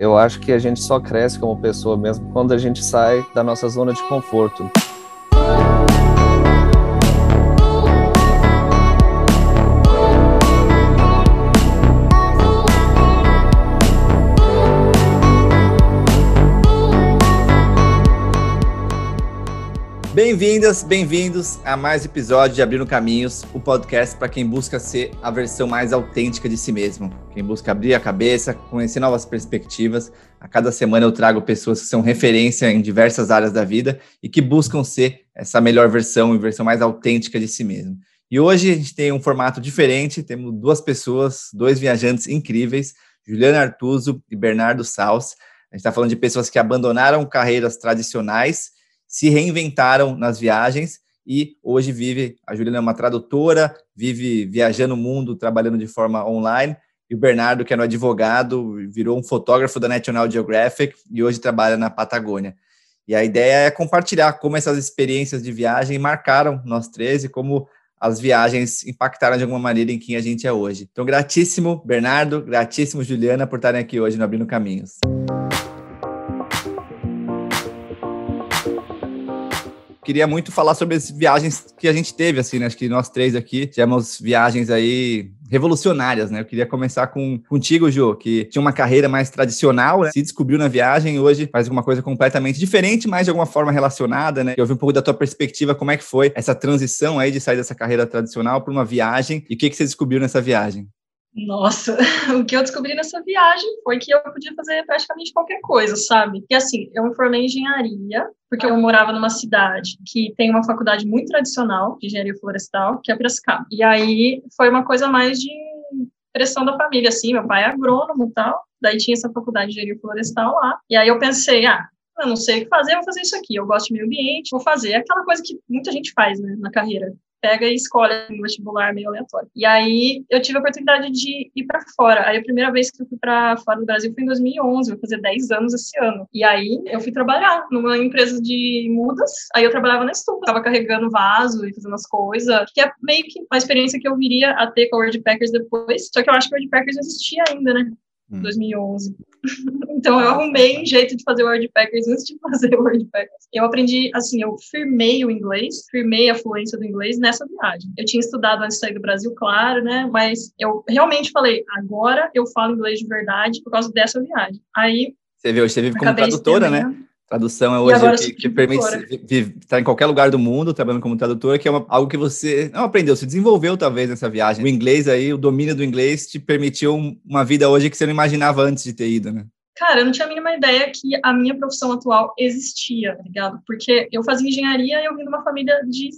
Eu acho que a gente só cresce como pessoa mesmo quando a gente sai da nossa zona de conforto. Bem-vindas, bem-vindos a mais episódio de Abrindo Caminhos, o podcast para quem busca ser a versão mais autêntica de si mesmo, quem busca abrir a cabeça, conhecer novas perspectivas. A cada semana eu trago pessoas que são referência em diversas áreas da vida e que buscam ser essa melhor versão e versão mais autêntica de si mesmo. E hoje a gente tem um formato diferente, temos duas pessoas, dois viajantes incríveis, Juliana Artuso e Bernardo Saus. A gente está falando de pessoas que abandonaram carreiras tradicionais se reinventaram nas viagens e hoje vive, a Juliana é uma tradutora, vive viajando o mundo, trabalhando de forma online, e o Bernardo, que era um advogado, virou um fotógrafo da National Geographic e hoje trabalha na Patagônia. E a ideia é compartilhar como essas experiências de viagem marcaram nós três e como as viagens impactaram de alguma maneira em quem a gente é hoje. Então, gratíssimo, Bernardo, gratíssimo, Juliana, por estarem aqui hoje no Abrindo Caminhos. Queria muito falar sobre as viagens que a gente teve, assim, né? Acho que nós três aqui tivemos viagens aí revolucionárias, né? Eu queria começar com contigo, Ju, que tinha uma carreira mais tradicional, né? se descobriu na viagem hoje faz alguma coisa completamente diferente, mas de alguma forma relacionada, né? Eu vi um pouco da tua perspectiva, como é que foi essa transição aí de sair dessa carreira tradicional para uma viagem e o que que você descobriu nessa viagem? Nossa, o que eu descobri nessa viagem foi que eu podia fazer praticamente qualquer coisa, sabe? E assim, eu me formei em engenharia, porque eu morava numa cidade que tem uma faculdade muito tradicional de engenharia florestal, que é Piracicaba. E aí foi uma coisa mais de pressão da família, assim, meu pai é agrônomo e tal, daí tinha essa faculdade de engenharia florestal lá. E aí eu pensei, ah, eu não sei o que fazer, vou fazer isso aqui. Eu gosto de meio ambiente, vou fazer aquela coisa que muita gente faz, né, na carreira pega e escolhe um vestibular meio aleatório. E aí eu tive a oportunidade de ir para fora. Aí a primeira vez que eu fui para fora do Brasil foi em 2011, vou fazer 10 anos esse ano. E aí eu fui trabalhar numa empresa de mudas. Aí eu trabalhava na estufa, tava carregando vaso e fazendo as coisas, que é meio que uma experiência que eu viria a ter com a World Packers depois. Só que eu acho que a World Packers existia ainda, né? 2011. Então eu arrumei um jeito de fazer Word Packers antes de fazer Word Packers. Eu aprendi, assim, eu firmei o inglês, firmei a fluência do inglês nessa viagem. Eu tinha estudado antes de sair do Brasil, claro, né? Mas eu realmente falei, agora eu falo inglês de verdade por causa dessa viagem. Aí. Você viu, você vive como tradutora, né? Tradução é hoje que, que permite estar em qualquer lugar do mundo trabalhando como tradutora, que é uma, algo que você não aprendeu, se desenvolveu talvez nessa viagem. O inglês aí, o domínio do inglês te permitiu uma vida hoje que você não imaginava antes de ter ido, né? Cara, eu não tinha a mínima ideia que a minha profissão atual existia, tá ligado? Porque eu fazia engenharia e eu vim de uma família de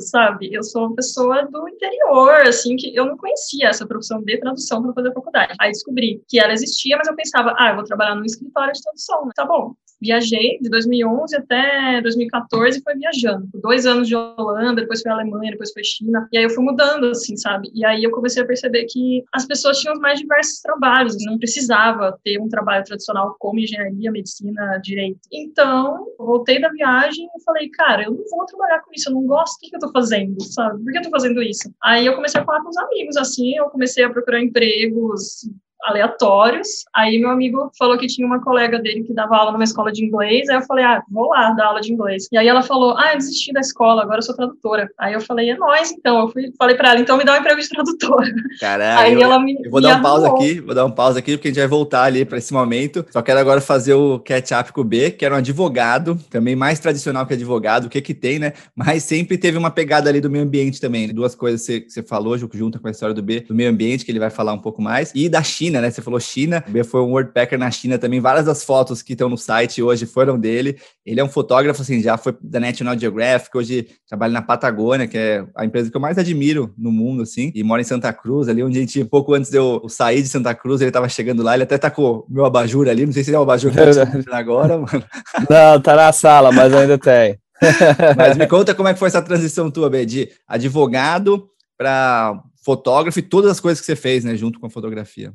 sabe? Eu sou uma pessoa do interior, assim, que eu não conhecia essa profissão de tradução para fazer faculdade. Aí descobri que ela existia, mas eu pensava, ah, eu vou trabalhar num escritório de tradução. Tá bom, viajei de 2011 até 2014 foi viajando. Dois anos de Holanda, depois foi Alemanha, depois foi China. E aí eu fui mudando, assim, sabe? E aí eu comecei a perceber que as pessoas tinham mais diversos trabalhos. Não precisava ter um trabalho tradicional como engenharia, medicina, direito. Então, voltei da viagem e falei, cara, eu não vou trabalhar com isso, eu não gosto. Que eu tô fazendo, sabe? Por que eu tô fazendo isso? Aí eu comecei a falar com os amigos, assim, eu comecei a procurar empregos aleatórios. Aí meu amigo falou que tinha uma colega dele que dava aula numa escola de inglês. Aí eu falei, ah, vou lá dar aula de inglês. E aí ela falou, ah, eu desisti da escola, agora eu sou tradutora. Aí eu falei, é nóis, então. Eu fui, falei pra ela, então me dá um emprego de tradutora. Caralho. Aí ela me. Eu vou dar um pausa aqui, vou dar um pausa aqui, porque a gente vai voltar ali para esse momento. Só quero agora fazer o catch-up com o B, que era um advogado, também mais tradicional que advogado, o que que tem, né? Mas sempre teve uma pegada ali do meio ambiente também. Duas coisas que você falou, junto com a história do B, do meio ambiente, que ele vai falar um pouco mais, e da China China, né? Você falou China, o B foi um Wordpacker na China também. Várias das fotos que estão no site hoje foram dele. Ele é um fotógrafo, assim, já foi da National Geographic, hoje trabalha na Patagônia, que é a empresa que eu mais admiro no mundo, assim, e mora em Santa Cruz, ali onde a gente, pouco antes de eu sair de Santa Cruz, ele estava chegando lá, ele até tá com o meu abajur ali, não sei se é o abajur que tá agora, mano. Não, tá na sala, mas ainda tem. mas me conta como é que foi essa transição tua, B, de advogado para fotógrafo e todas as coisas que você fez, né, junto com a fotografia.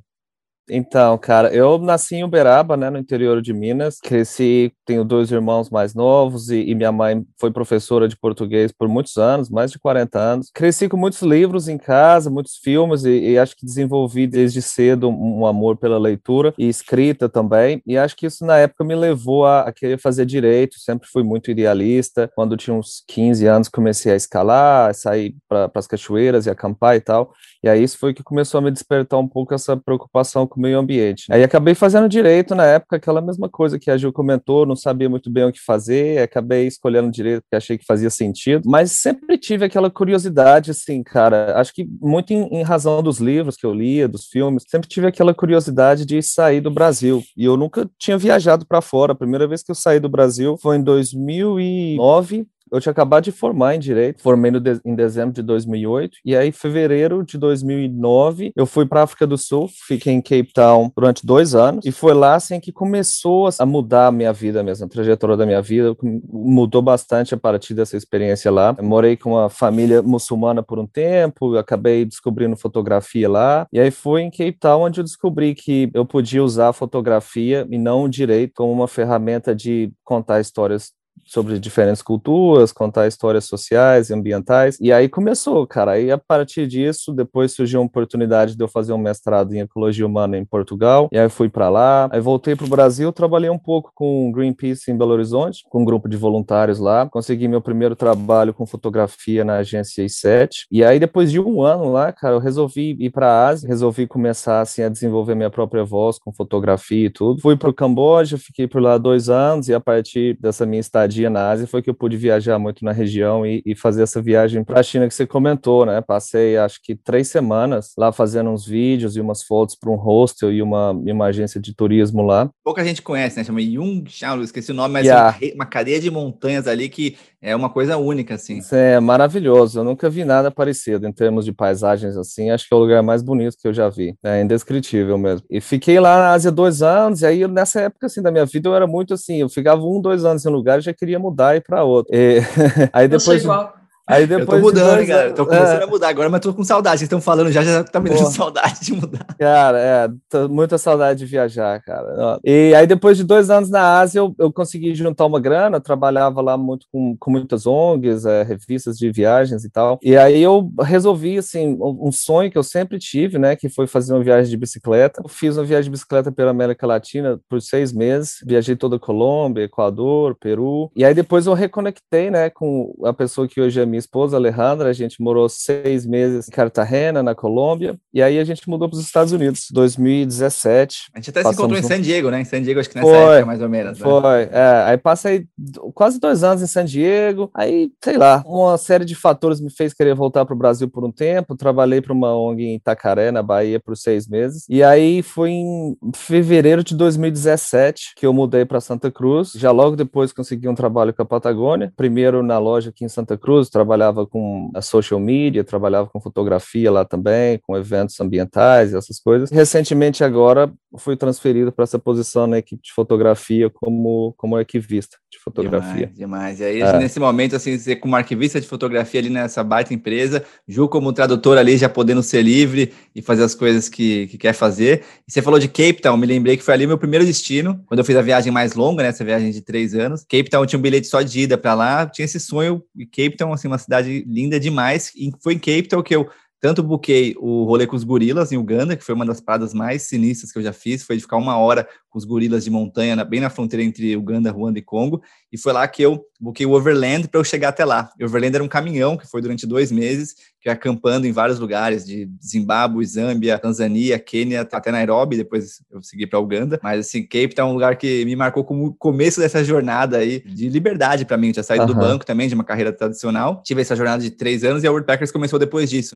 Então, cara, eu nasci em Uberaba, né, no interior de Minas. Cresci, tenho dois irmãos mais novos e, e, minha mãe foi professora de português por muitos anos, mais de 40 anos. Cresci com muitos livros em casa, muitos filmes e, e acho que desenvolvi desde cedo um, amor pela leitura e escrita também. E acho que isso na época me levou a, a querer fazer direito. Sempre fui muito idealista. Quando tinha uns 15 anos comecei a escalar, a sair para as cachoeiras e acampar e tal. E aí isso foi que começou a me despertar um pouco essa preocupação com o meio ambiente. Aí acabei fazendo direito na época, aquela mesma coisa que a Gil comentou, não sabia muito bem o que fazer, acabei escolhendo direito porque achei que fazia sentido, mas sempre tive aquela curiosidade, assim, cara, acho que muito em, em razão dos livros que eu lia, dos filmes, sempre tive aquela curiosidade de sair do Brasil. E eu nunca tinha viajado para fora. A primeira vez que eu saí do Brasil foi em 2009, eu tinha acabado de formar em direito, formei de, em dezembro de 2008, e aí, em fevereiro de 2009, eu fui para África do Sul, fiquei em Cape Town durante dois anos, e foi lá assim que começou a mudar a minha vida mesmo, a trajetória da minha vida mudou bastante a partir dessa experiência lá. Eu morei com uma família muçulmana por um tempo, acabei descobrindo fotografia lá, e aí foi em Cape Town onde eu descobri que eu podia usar a fotografia e não o direito como uma ferramenta de contar histórias sobre diferentes culturas, contar histórias sociais e ambientais. E aí começou, cara. Aí a partir disso, depois surgiu a oportunidade de eu fazer um mestrado em ecologia humana em Portugal. E aí fui para lá. Aí voltei para o Brasil, trabalhei um pouco com Greenpeace em Belo Horizonte, com um grupo de voluntários lá. Consegui meu primeiro trabalho com fotografia na agência I7. E aí depois de um ano lá, cara, eu resolvi ir para a Ásia, resolvi começar assim a desenvolver minha própria voz com fotografia e tudo. Fui para o Camboja, fiquei por lá dois anos e a partir dessa minha estadia estadia na Ásia foi que eu pude viajar muito na região e, e fazer essa viagem para a China que você comentou, né? Passei acho que três semanas lá fazendo uns vídeos e umas fotos para um hostel e uma, e uma agência de turismo lá. Pouca gente conhece, né? Chama Yungshao, esqueci o nome, mas yeah. uma, uma cadeia de montanhas ali que é uma coisa única, assim. É maravilhoso. Eu nunca vi nada parecido em termos de paisagens assim. Acho que é o lugar mais bonito que eu já vi. É indescritível mesmo. E fiquei lá na Ásia dois anos. E aí, nessa época assim da minha vida, eu era muito assim. Eu ficava um, dois anos em um lugar e já queria mudar e ir para outro. E... aí depois. Eu sou igual. Aí depois eu tô mudando, dois... cara. tô começando é... a mudar agora, mas tô com saudade. Vocês estão falando já, já tá me dando saudade de mudar. Cara, é, tô muita saudade de viajar, cara. E aí, depois de dois anos na Ásia, eu, eu consegui juntar uma grana, trabalhava lá muito com, com muitas ONGs, é, revistas de viagens e tal. E aí eu resolvi, assim, um sonho que eu sempre tive, né, que foi fazer uma viagem de bicicleta. Eu fiz uma viagem de bicicleta pela América Latina por seis meses, viajei toda a Colômbia, Equador, Peru. E aí depois eu reconectei, né, com a pessoa que hoje é minha esposa, Alejandra, a gente morou seis meses em Cartagena, na Colômbia, e aí a gente mudou para os Estados Unidos, 2017. A gente até se encontrou em San Diego, né? Em San Diego, acho que nessa foi, época, mais ou menos. Né? Foi, é, aí passei quase dois anos em San Diego, aí, sei lá, uma série de fatores me fez querer voltar para o Brasil por um tempo, trabalhei para uma ONG em Itacaré, na Bahia, por seis meses, e aí foi em fevereiro de 2017 que eu mudei para Santa Cruz, já logo depois consegui um trabalho com a Patagônia, primeiro na loja aqui em Santa Cruz, trabalhava com a social media, trabalhava com fotografia lá também, com eventos ambientais e essas coisas. Recentemente agora fui transferido para essa posição na equipe de fotografia como como arquivista de fotografia. Demais, demais. E aí, é. nesse momento, assim, você como arquivista de fotografia ali nessa baita empresa, Ju como tradutor ali, já podendo ser livre e fazer as coisas que, que quer fazer. E você falou de Cape Town, me lembrei que foi ali meu primeiro destino, quando eu fiz a viagem mais longa, né, essa viagem de três anos. Cape Town tinha um bilhete só de ida para lá, tinha esse sonho, e Cape Town, assim, uma cidade linda demais, e foi em Cape Town que eu tanto buquei o rolê com os gorilas em Uganda, que foi uma das paradas mais sinistras que eu já fiz, foi de ficar uma hora com os gorilas de montanha, bem na fronteira entre Uganda, Ruanda e Congo, e foi lá que eu buquei o Overland para eu chegar até lá. O Overland era um caminhão que foi durante dois meses, que ia acampando em vários lugares, de Zimbábue, Zâmbia, Tanzânia, Quênia, até Nairobi, depois eu segui para Uganda. Mas assim, Cape Town é um lugar que me marcou como começo dessa jornada aí de liberdade para mim. Eu tinha saído uhum. do banco também, de uma carreira tradicional. Tive essa jornada de três anos e a World Packers começou depois disso.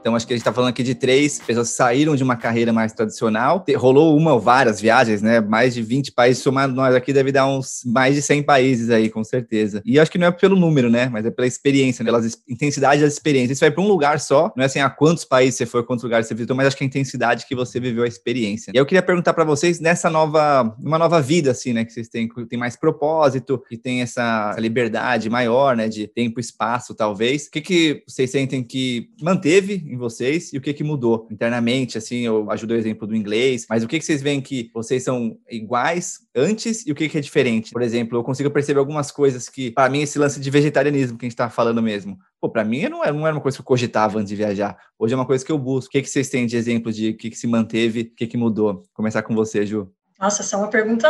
Então, acho que a gente está falando aqui de três pessoas que saíram de uma carreira mais tradicional. Rolou uma ou várias viagens, né? Mais de 20 países, somado nós aqui, deve dar uns mais de 100 países aí, com certeza. E acho que não é pelo número, né? Mas é pela experiência, né? Pela intensidade das experiências. Você vai para um lugar só, não é assim, a quantos países você foi, quantos lugares você visitou, mas acho que a intensidade que você viveu a experiência. E eu queria perguntar para vocês, nessa nova, uma nova vida, assim, né? Que vocês têm, têm mais propósito, e tem essa liberdade maior, né? De tempo espaço, talvez. O que, que vocês sentem que manteve em vocês e o que, que mudou internamente, assim? Eu ajudo o exemplo do inglês, mas o que, que vocês veem que vocês são iguais antes e o que, que é diferente? Por exemplo, eu consigo perceber algumas coisas que, para mim, esse lance de vegetarianismo que a gente tá falando mesmo, pô, para mim não era, não era uma coisa que eu cogitava antes de viajar. Hoje é uma coisa que eu busco. O que, que vocês têm de exemplo de o que, que se manteve, o que, que mudou? Vou começar com você, Ju. Nossa, essa é uma pergunta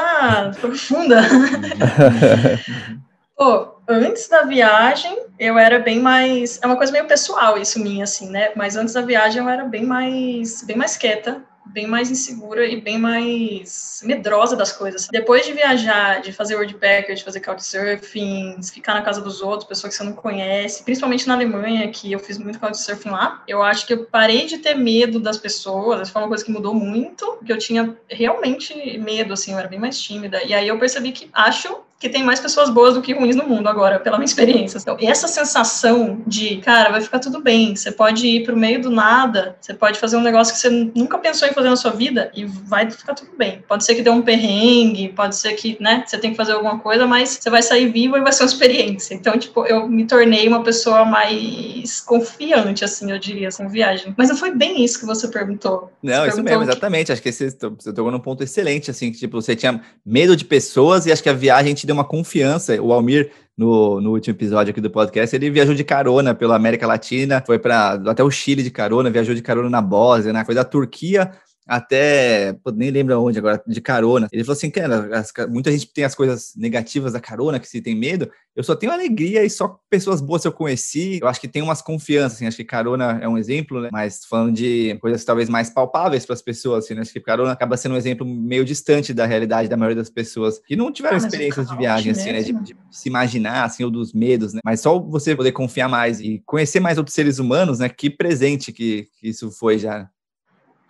profunda. Pô, antes da viagem, eu era bem mais. É uma coisa meio pessoal isso minha, assim, né? Mas antes da viagem eu era bem mais, bem mais quieta bem mais insegura e bem mais medrosa das coisas. Depois de viajar, de fazer wordpacker, de fazer couchsurfing, ficar na casa dos outros, pessoas que você não conhece, principalmente na Alemanha, que eu fiz muito couchsurfing lá, eu acho que eu parei de ter medo das pessoas, foi uma coisa que mudou muito, porque eu tinha realmente medo, assim, eu era bem mais tímida, e aí eu percebi que acho que tem mais pessoas boas do que ruins no mundo agora, pela minha experiência. Então, essa sensação de, cara, vai ficar tudo bem, você pode ir pro meio do nada, você pode fazer um negócio que você nunca pensou em fazer na sua vida e vai ficar tudo bem. Pode ser que dê um perrengue, pode ser que, né, você tem que fazer alguma coisa, mas você vai sair vivo e vai ser uma experiência. Então, tipo, eu me tornei uma pessoa mais confiante, assim, eu diria, assim, viagem. Mas não foi bem isso que você perguntou. Não, você isso perguntou mesmo, exatamente. Acho que você, você tocou num ponto excelente, assim, que, tipo, você tinha medo de pessoas e acho que a viagem te deu uma confiança. O Almir, no, no último episódio aqui do podcast, ele viajou de carona pela América Latina, foi para até o Chile de carona, viajou de carona na Bósnia, né? Foi da Turquia até, pô, nem lembro onde agora, de carona. Ele falou assim, cara, as, muita gente tem as coisas negativas da carona, que se tem medo, eu só tenho alegria e só pessoas boas eu conheci. Eu acho que tem umas confianças, assim, acho que carona é um exemplo, né? Mas falando de coisas talvez mais palpáveis para as pessoas, assim, né? Acho que carona acaba sendo um exemplo meio distante da realidade da maioria das pessoas que não tiveram ah, experiências de viagem, assim, né? De, de, se imaginar, assim, ou dos medos, né? Mas só você poder confiar mais e conhecer mais outros seres humanos, né? Que presente que, que isso foi já.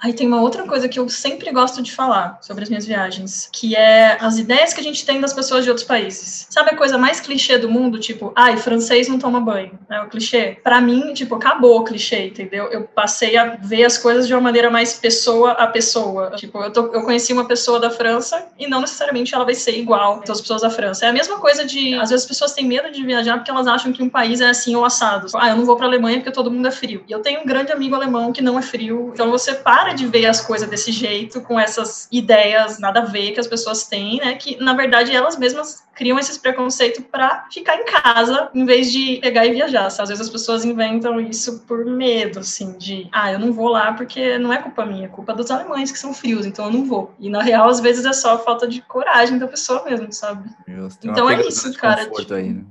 Aí tem uma outra coisa que eu sempre gosto de falar sobre as minhas viagens, que é as ideias que a gente tem das pessoas de outros países. Sabe a coisa mais clichê do mundo? Tipo, ai, francês não toma banho, né? O clichê. Para mim, tipo, acabou o clichê, entendeu? Eu passei a ver as coisas de uma maneira mais pessoa a pessoa. Tipo, eu, tô, eu conheci uma pessoa da França e não necessariamente ela vai ser igual todas as pessoas da França. É a mesma coisa de, às vezes as pessoas têm medo de viajar porque elas acham que um país é assim ou assado. Ah, eu não vou para Alemanha porque todo mundo é frio. E eu tenho um grande amigo alemão que não é frio. Então você para para de ver as coisas desse jeito, com essas ideias nada a ver que as pessoas têm, né? Que na verdade elas mesmas criam esses preconceitos para ficar em casa em vez de pegar e viajar. Às vezes as pessoas inventam isso por medo, assim, de ah, eu não vou lá porque não é culpa minha, é culpa dos alemães que são frios, então eu não vou. E na real, às vezes é só falta de coragem da pessoa mesmo, sabe? Então é isso, cara. Tipo... Aí, né?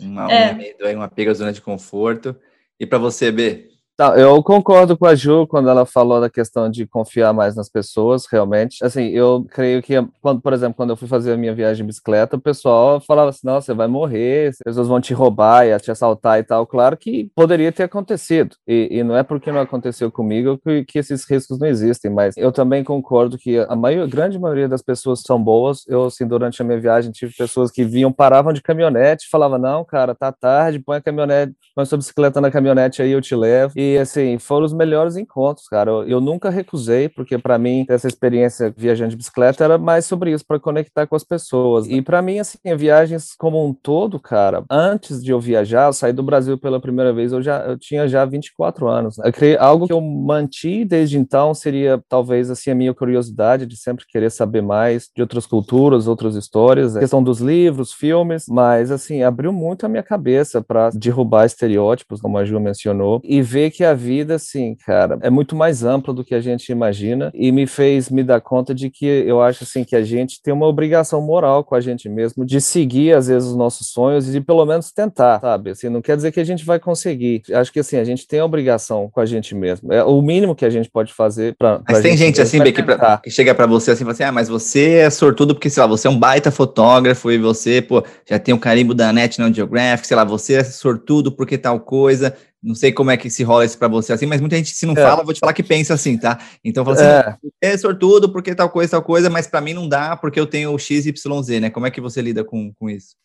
Uma, é. um medo aí, uma pega zona de conforto. E para você, B? Tá, eu concordo com a Ju quando ela falou da questão de confiar mais nas pessoas, realmente. Assim, eu creio que, quando, por exemplo, quando eu fui fazer a minha viagem de bicicleta, o pessoal falava assim: não, você vai morrer, as pessoas vão te roubar e te assaltar e tal. Claro que poderia ter acontecido. E, e não é porque não aconteceu comigo que, que, esses riscos não existem, mas eu também concordo que a maior, grande maioria das pessoas são boas. Eu, assim, durante a minha viagem, tive pessoas que vinham, paravam de caminhonete, falavam: não, cara, tá tarde, põe a caminhonete, põe a sua bicicleta na caminhonete aí, eu te levo. E assim, foram os melhores encontros, cara. Eu, eu nunca recusei, porque para mim essa experiência viajando de bicicleta era mais sobre isso, para conectar com as pessoas. E para mim, assim, viagens como um todo, cara, antes de eu viajar, eu saí do Brasil pela primeira vez, eu já eu tinha já 24 anos. Eu creio, algo que eu manti desde então seria talvez assim a minha curiosidade de sempre querer saber mais de outras culturas, outras histórias, a questão dos livros, filmes, mas assim, abriu muito a minha cabeça para derrubar estereótipos, como a Ju mencionou, e ver que a vida, assim, cara, é muito mais ampla do que a gente imagina e me fez me dar conta de que eu acho, assim, que a gente tem uma obrigação moral com a gente mesmo de seguir, às vezes, os nossos sonhos e de pelo menos tentar, sabe? Assim, não quer dizer que a gente vai conseguir. Acho que, assim, a gente tem a obrigação com a gente mesmo. É o mínimo que a gente pode fazer para. Mas tem gente, assim, que, pra, que chega para você assim e fala assim: ah, mas você é sortudo porque, sei lá, você é um baita fotógrafo e você, pô, já tem o carimbo da National Geographic, sei lá, você é sortudo porque tal coisa Não sei como é que se rola isso para você assim, mas muita gente, se não é. fala, vou te falar que pensa assim, tá? Então, fala assim, é, é sortudo porque tal coisa, tal coisa, mas para mim não dá porque eu tenho o XYZ, né? Como é que você lida com, com isso?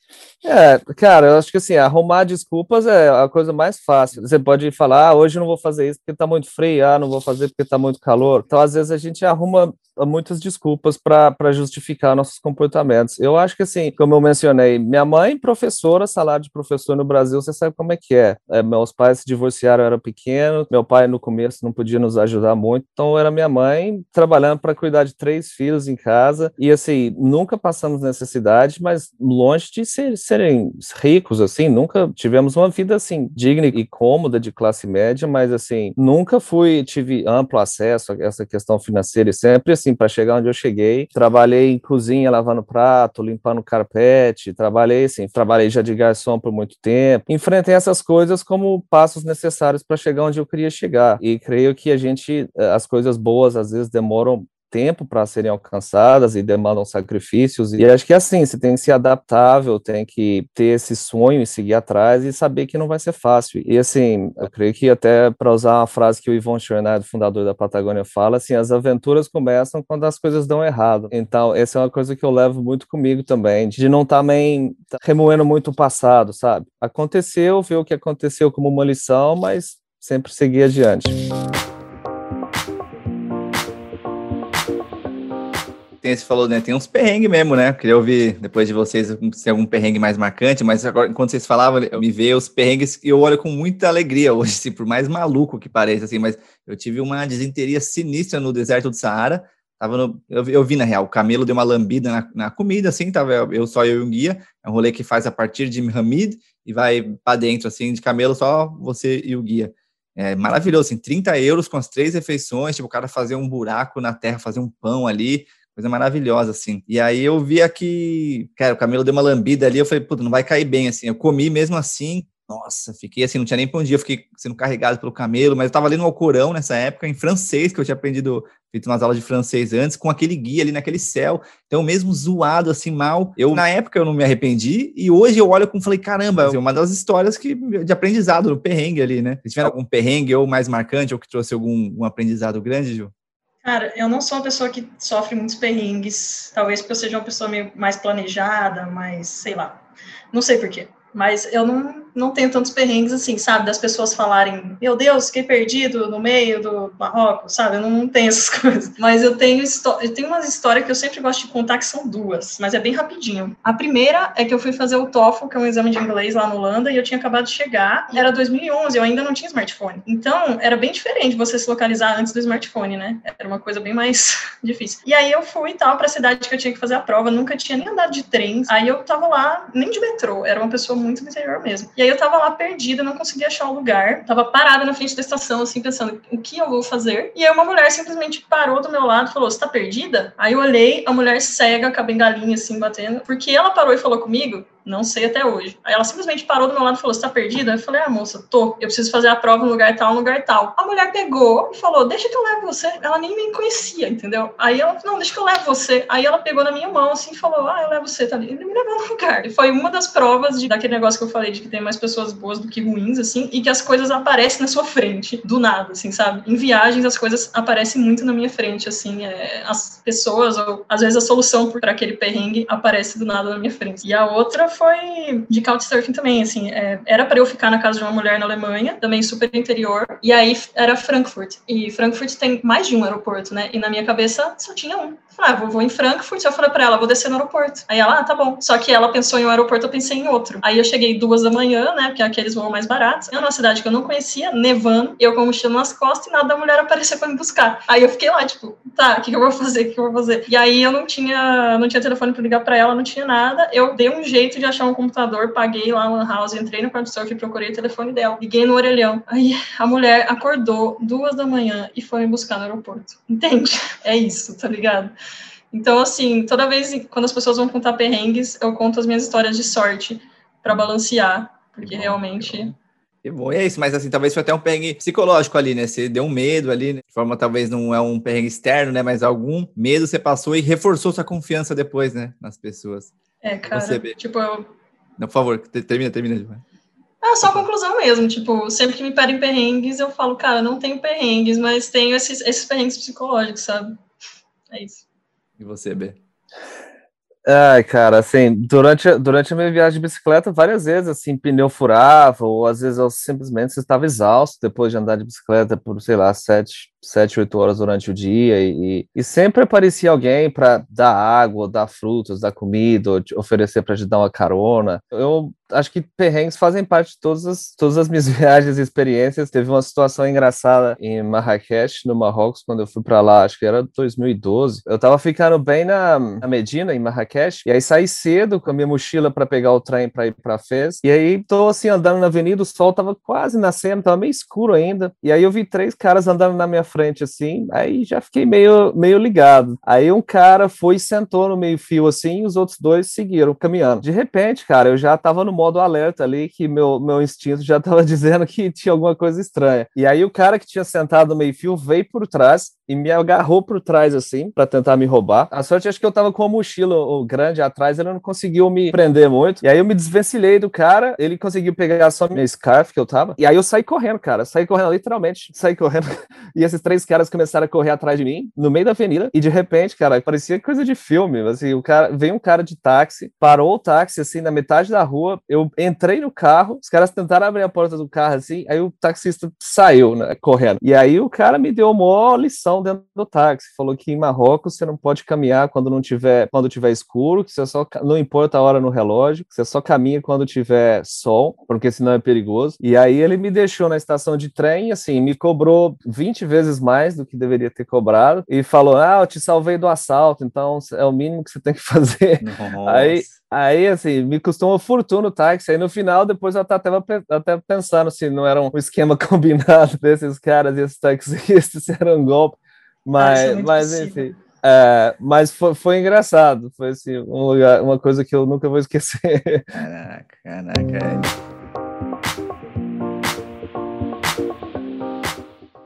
É, cara, eu acho que assim, arrumar desculpas é a coisa mais fácil. Você pode falar, ah, hoje eu não vou fazer isso porque tá muito frio, ah, não vou fazer porque tá muito calor. Então, às vezes, a gente arruma muitas desculpas para justificar nossos comportamentos. Eu acho que, assim, como eu mencionei, minha mãe, professora, salário de professor no Brasil, você sabe como é que é. é meus pais divorciaram, eu era pequeno, meu pai no começo não podia nos ajudar muito, então era minha mãe trabalhando para cuidar de três filhos em casa, e assim, nunca passamos necessidade, mas longe de ser, serem ricos, assim, nunca tivemos uma vida, assim, digna e cômoda de classe média, mas assim, nunca fui, tive amplo acesso a essa questão financeira e sempre, assim, para chegar onde eu cheguei. Trabalhei em cozinha, lavando prato, limpando carpete, trabalhei assim, trabalhei já de garçom por muito tempo. Enfrentei essas coisas como passos necessários para chegar onde eu queria chegar. E creio que a gente, eh, as coisas boas às vezes demoram tempo para serem alcançadas e demandam sacrifícios. E acho que é assim, você tem que ser adaptável, tem que ter esse sonho e seguir atrás e saber que não vai ser fácil. E assim, eu creio que até para usar uma frase que o Yvon Chouinard, fundador da Patagônia, fala, assim, as aventuras começam quando as coisas dão errado. Então, essa é uma coisa que eu levo muito comigo também, de não também tá remoendo muito o passado, sabe? Aconteceu, ver o que aconteceu como uma lição, mas sempre seguir adiante. Tem, você falou, né? Tem uns perrengues mesmo, né? Queria ouvir depois de vocês se algum perrengue mais marcante, mas agora, enquanto vocês falavam, eu me vejo os perrengues e eu olho com muita alegria hoje, assim, por mais maluco que pareça, assim, mas eu tive uma desinteria sinistra no deserto do Saara. Tava no, eu, eu vi, na real, o camelo deu uma lambida na, na comida, assim, tava eu só eu e um guia. É um rolê que faz a partir de Hamid e vai para dentro, assim, de camelo, só você e o guia. É maravilhoso, assim, 30 euros com as três refeições, tipo, o cara fazer um buraco na terra, fazer um pão ali, coisa maravilhosa, assim. E aí eu via que, cara, o Camilo deu uma lambida ali, eu falei, puta, não vai cair bem, assim. Eu comi mesmo assim, nossa, fiquei assim, não tinha nem pra onde eu fiquei sendo carregado pelo camelo, mas eu tava lendo o Alcorão nessa época, em francês, que eu tinha aprendido, feito umas aulas de francês antes, com aquele guia ali naquele céu, então mesmo zoado, assim, mal, eu, na época eu não me arrependi, e hoje eu olho com, falei, caramba, é uma das histórias que, de aprendizado, no perrengue ali, né? Vocês tiveram algum perrengue ou mais marcante, ou que trouxe algum um aprendizado grande, Ju? Cara, eu não sou uma pessoa que sofre muitos perrengues. Talvez porque eu seja uma pessoa meio mais planejada, mais, sei lá. Não sei porquê. Mas eu não, não tenho tantos perrengues assim, sabe? Das pessoas falarem, meu Deus, fiquei perdido no meio do Marrocos, sabe? Eu não, não tenho essas coisas. Mas eu tenho, eu tenho umas histórias que eu sempre gosto de contar, que são duas, mas é bem rapidinho. A primeira é que eu fui fazer o TOEFL, que é um exame de inglês lá na Holanda, e eu tinha acabado de chegar, era 2011, eu ainda não tinha smartphone. Então, era bem diferente você se localizar antes do smartphone, né? Era uma coisa bem mais difícil. E aí eu fui e tal para a cidade que eu tinha que fazer a prova, nunca tinha nem andado de trem. Aí eu tava lá, nem de metrô, era uma pessoa muito interior mesmo. E aí eu tava lá perdida, não conseguia achar o lugar, tava parada na frente da estação, assim, pensando, o que eu vou fazer? E aí uma mulher simplesmente parou do meu lado e falou, você tá perdida? Aí eu olhei, a mulher cega, com a bengalinha, assim, batendo, porque ela parou e falou comigo, não sei até hoje. Aí ela simplesmente parou do meu lado e falou: Você tá perdida? Eu falei: Ah, moça, tô. Eu preciso fazer a prova no lugar tal, no lugar tal. A mulher pegou e falou: Deixa que eu levo você. Ela nem me conhecia, entendeu? Aí ela Não, deixa que eu levo você. Aí ela pegou na minha mão assim e falou: Ah, eu levo você, tá ali. Ele me levou no lugar. E foi uma das provas de, daquele negócio que eu falei de que tem mais pessoas boas do que ruins, assim, e que as coisas aparecem na sua frente, do nada, assim, sabe? Em viagens as coisas aparecem muito na minha frente, assim, é, as pessoas, ou às vezes a solução para aquele perrengue aparece do nada na minha frente. E a outra foi de couchsurfing também, assim, é, era para eu ficar na casa de uma mulher na Alemanha, também super interior, e aí era Frankfurt, e Frankfurt tem mais de um aeroporto, né, e na minha cabeça só tinha um. Ah, vou, vou em Frankfurt, eu falei para ela, vou descer no aeroporto. Aí ela, ah, tá bom. Só que ela pensou em um aeroporto, eu pensei em outro. Aí eu cheguei duas da manhã, né, porque é aqueles voos mais baratos, eu numa cidade que eu não conhecia, nevando, eu com mochila nas costas e nada da mulher apareceu para me buscar. Aí eu fiquei lá, tipo, tá, o que, que eu vou fazer, o que, que eu vou fazer? E aí eu não tinha, não tinha telefone para ligar para ela, não tinha nada, eu dei um jeito de achar um computador, paguei lá no house, entrei no Couchsurfing e procurei o telefone dela. Liguei no orelhão. Aí a mulher acordou duas da manhã e foi me buscar no aeroporto. Entende? É isso, tá ligado? Então, assim, toda vez quando as pessoas vão contar perrengues, eu conto as minhas histórias de sorte para balancear, porque bom, realmente. Que bom, e é isso, mas assim, talvez foi até um perrengue psicológico ali, né? Você deu um medo ali, né? de forma talvez não é um perrengue externo, né? Mas algum medo você passou e reforçou sua confiança depois, né? Nas pessoas. É, cara, você... tipo, eu não, por favor, termina, termina. É só conclusão mesmo, tipo, sempre que me pedem perrengues, eu falo, cara, não tenho perrengues, mas tenho esses, esses perrengues psicológicos, sabe? É isso. E você, B? Ai, cara, assim, durante, durante a minha viagem de bicicleta, várias vezes, assim, pneu furava, ou às vezes eu simplesmente estava exausto depois de andar de bicicleta por, sei lá, sete, sete, oito horas durante o dia, e, e sempre aparecia alguém para dar água, dar frutas, dar comida, oferecer para te dar uma carona. Eu acho que perrengues fazem parte de todas as, todas as minhas viagens e experiências. Teve uma situação engraçada em Marrakech, no Marrocos, quando eu fui para lá, acho que era 2012. Eu tava ficando bem na, na Medina, em Marrakech, e aí saí cedo com a minha mochila para pegar o trem para ir para Fez. E aí tô assim andando na avenida, o sol tava quase nascendo, tava meio escuro ainda. E aí eu vi três caras andando na minha frente assim, aí já fiquei meio meio ligado. Aí um cara foi e sentou no meio-fio assim, e os outros dois seguiram caminhando. De repente, cara, eu já tava no modo alerta ali que meu, meu instinto já estava dizendo que tinha alguma coisa estranha. E aí o cara que tinha sentado no meio-fio veio por trás e me agarrou por trás assim para tentar me roubar. A sorte acho que eu tava com a mochila grande atrás, ele não conseguiu me prender muito. E aí eu me desvencilhei do cara, ele conseguiu pegar só minha scarf que eu tava. E aí eu saí correndo, cara, saí correndo literalmente, saí correndo. E esses três caras começaram a correr atrás de mim no meio da avenida e de repente, cara, parecia coisa de filme, assim, o cara veio um cara de táxi, parou o táxi assim na metade da rua, eu entrei no carro, os caras tentaram abrir a porta do carro assim, aí o taxista saiu, né, correndo. E aí o cara me deu uma lição dentro do táxi, falou que em Marrocos você não pode caminhar quando não tiver, quando tiver escuro, que você só não importa a hora no relógio, que você só caminha quando tiver sol, porque senão é perigoso. E aí ele me deixou na estação de trem, assim, me cobrou 20 vezes mais do que deveria ter cobrado e falou: "Ah, eu te salvei do assalto, então é o mínimo que você tem que fazer". Nossa. Aí Aí, assim, me custou uma fortuna o táxi. Aí, no final, depois eu estava até pensando se não era um esquema combinado desses caras e esses taxistas, era um golpe. Mas, ah, é mas enfim. É, mas foi, foi, engraçado. Foi, assim, um lugar, uma coisa que eu nunca vou esquecer. Caraca, caraca.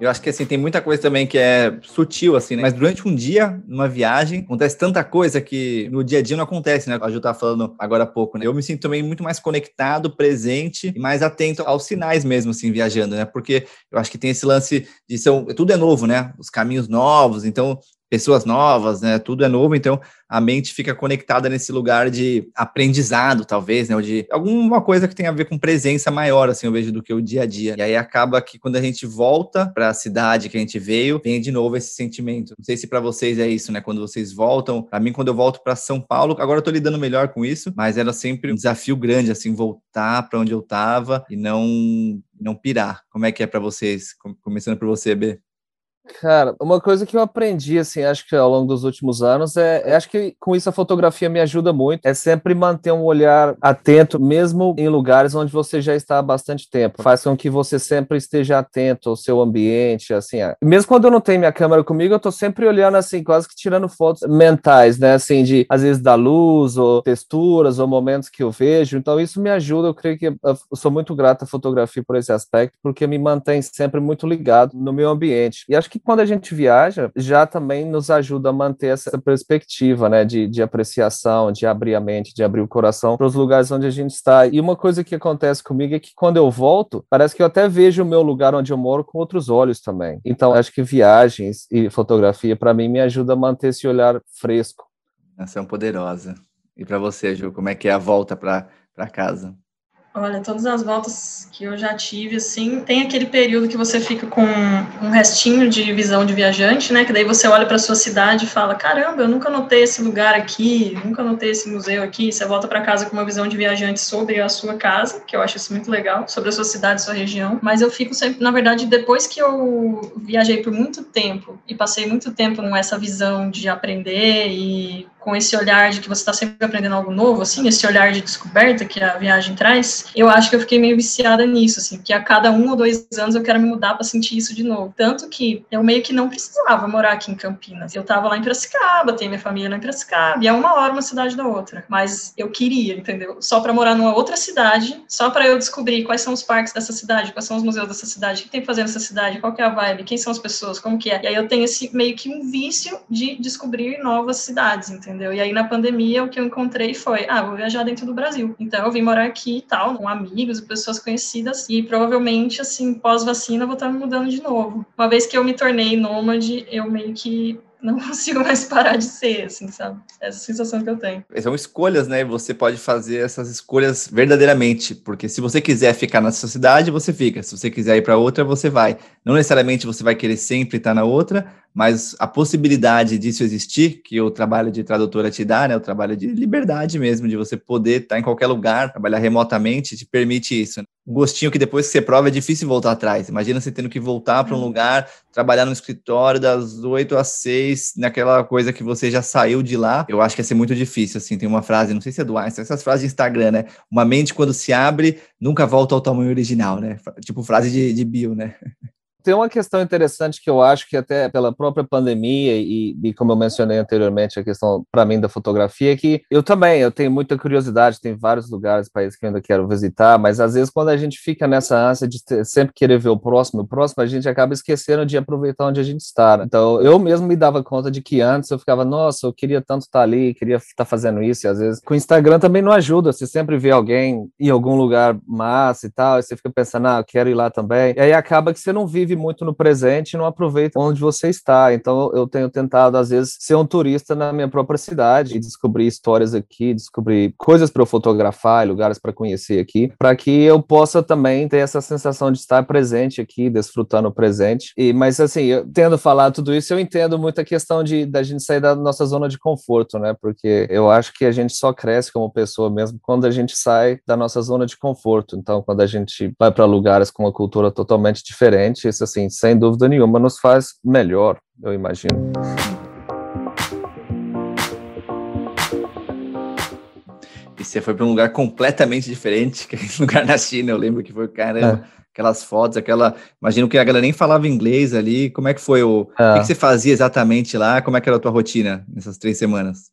Eu acho que assim, tem muita coisa também que é sutil, assim, né? Mas durante um dia, numa viagem, acontece tanta coisa que no dia a dia não acontece, né? A Ju tá falando agora há pouco, né? Eu me sinto também muito mais conectado, presente e mais atento aos sinais mesmo, assim, viajando, né? Porque eu acho que tem esse lance de são, tudo é novo, né? Os caminhos novos, então pessoas novas, né? Tudo é novo, então a mente fica conectada nesse lugar de aprendizado, talvez, né? Ou de alguma coisa que tem a ver com presença maior, assim, eu vejo, do que o dia a dia. E aí acaba que quando a gente volta para a cidade que a gente veio, vem de novo esse sentimento. Não sei se para vocês é isso, né? Quando vocês voltam, para mim, quando eu volto para São Paulo, agora eu tô lidando melhor com isso, mas era sempre um desafio grande, assim, voltar para onde eu tava e não não pirar. Como é que é para vocês? Começando por você, B. Cara, uma coisa que eu aprendi, assim, acho que ao longo dos últimos anos, é, acho que com isso a fotografia me ajuda muito, é sempre manter um olhar atento, mesmo em lugares onde você já está há bastante tempo. Faz com que você sempre esteja atento ao seu ambiente, assim, mesmo quando eu não tenho minha câmera comigo, eu tô sempre olhando, assim, quase que tirando fotos mentais, né, assim, de, às vezes, da luz, ou texturas, ou momentos que eu vejo, então isso me ajuda, eu creio que eu sou muito grato à fotografia por esse aspecto, porque me mantém sempre muito ligado no meu ambiente. E acho que quando a gente viaja, já também nos ajuda a manter essa perspectiva, né, de, de apreciação, de abrir a mente, de abrir o coração para os lugares onde a gente está. E uma coisa que acontece comigo é que quando eu volto, parece que eu até vejo o meu lugar onde eu moro com outros olhos também. Então, acho que viagens e fotografia, para mim, me ajuda a manter esse olhar fresco. Ação poderosa. E para você, Ju, como é que é a volta para casa? Olha, todas as voltas que eu já tive, assim, tem aquele período que você fica com um restinho de visão de viajante, né? Que daí você olha para sua cidade e fala: caramba, eu nunca notei esse lugar aqui, nunca notei esse museu aqui. Você volta para casa com uma visão de viajante sobre a sua casa, que eu acho isso muito legal, sobre a sua cidade, sua região. Mas eu fico sempre, na verdade, depois que eu viajei por muito tempo e passei muito tempo com essa visão de aprender e com esse olhar de que você está sempre aprendendo algo novo, assim, esse olhar de descoberta que a viagem traz, eu acho que eu fiquei meio viciada nisso, assim, que a cada um ou dois anos eu quero me mudar para sentir isso de novo. Tanto que eu meio que não precisava morar aqui em Campinas. Eu estava lá em Piracicaba, tenho minha família lá em Piracicaba, e é uma hora uma cidade da outra. Mas eu queria, entendeu? Só para morar numa outra cidade, só para eu descobrir quais são os parques dessa cidade, quais são os museus dessa cidade, o que tem que fazer nessa cidade, qual que é a vibe, quem são as pessoas, como que é. E aí eu tenho esse meio que um vício de descobrir novas cidades, entendeu? Entendeu? E aí na pandemia o que eu encontrei foi, ah, vou viajar dentro do Brasil. Então eu vim morar aqui e tal, com amigos pessoas conhecidas e provavelmente assim, pós-vacina eu vou estar mudando de novo. Uma vez que eu me tornei nômade, eu meio que não consigo mais parar de ser, assim, sabe? Essa sensação que eu tenho. São escolhas, né? Você pode fazer essas escolhas verdadeiramente, porque se você quiser ficar nessa cidade, você fica. Se você quiser ir para outra, você vai. Não necessariamente você vai querer sempre estar na outra, mas a possibilidade disso existir, que o trabalho de tradutora te dá, né? O trabalho de liberdade mesmo, de você poder estar em qualquer lugar, trabalhar remotamente, te permite isso. Um gostinho que depois que você prova é difícil voltar atrás. Imagina você tendo que voltar para um uhum. lugar, trabalhar no escritório das 8 às 6, naquela coisa que você já saiu de lá. Eu acho que ia ser muito difícil, assim. Tem uma frase, não sei se é do Einstein, essas frases de Instagram, né? Uma mente quando se abre, nunca volta ao tamanho original, né? Tipo frase de, de bio, né? Tem uma questão interessante que eu acho que até pela própria pandemia e, e como eu mencionei anteriormente, a questão para mim da fotografia, é que eu também, eu tenho muita curiosidade, tem vários lugares, países que eu ainda quero visitar, mas às vezes quando a gente fica nessa ânsia de ter, sempre querer ver o próximo, o próximo, a gente acaba esquecendo de aproveitar onde a gente está. Né? Então, eu mesmo me dava conta de que antes eu ficava, nossa, eu queria tanto estar ali, queria estar fazendo isso, e às vezes com o Instagram também não ajuda, você sempre vê alguém em algum lugar massa e tal, e você fica pensando, ah, eu quero ir lá também, e aí acaba que você não vive muito no presente e não aproveita onde você está. Então eu tenho tentado, às vezes, ser um turista na minha própria cidade e descobrir histórias aqui, descobrir coisas para eu fotografar, lugares para conhecer aqui, para que eu possa também ter essa sensação de estar presente aqui, desfrutando o presente. E, mas assim, eu, tendo falado tudo isso, eu entendo muito a questão de da gente sair da nossa zona de conforto, né? Porque eu acho que a gente só cresce como pessoa mesmo quando a gente sai da nossa zona de conforto. Então, quando a gente vai para lugares com uma cultura totalmente diferente, isso assim, sem dúvida nenhuma, nos faz melhor, eu imagino. E você foi para um lugar completamente diferente, que é um lugar na China, eu lembro que foi, caramba, é. aquelas fotos, aquela... Imagino que a galera nem falava inglês ali, como é que foi o... É. O que você fazia exatamente lá, como é que era a tua rotina nessas três semanas?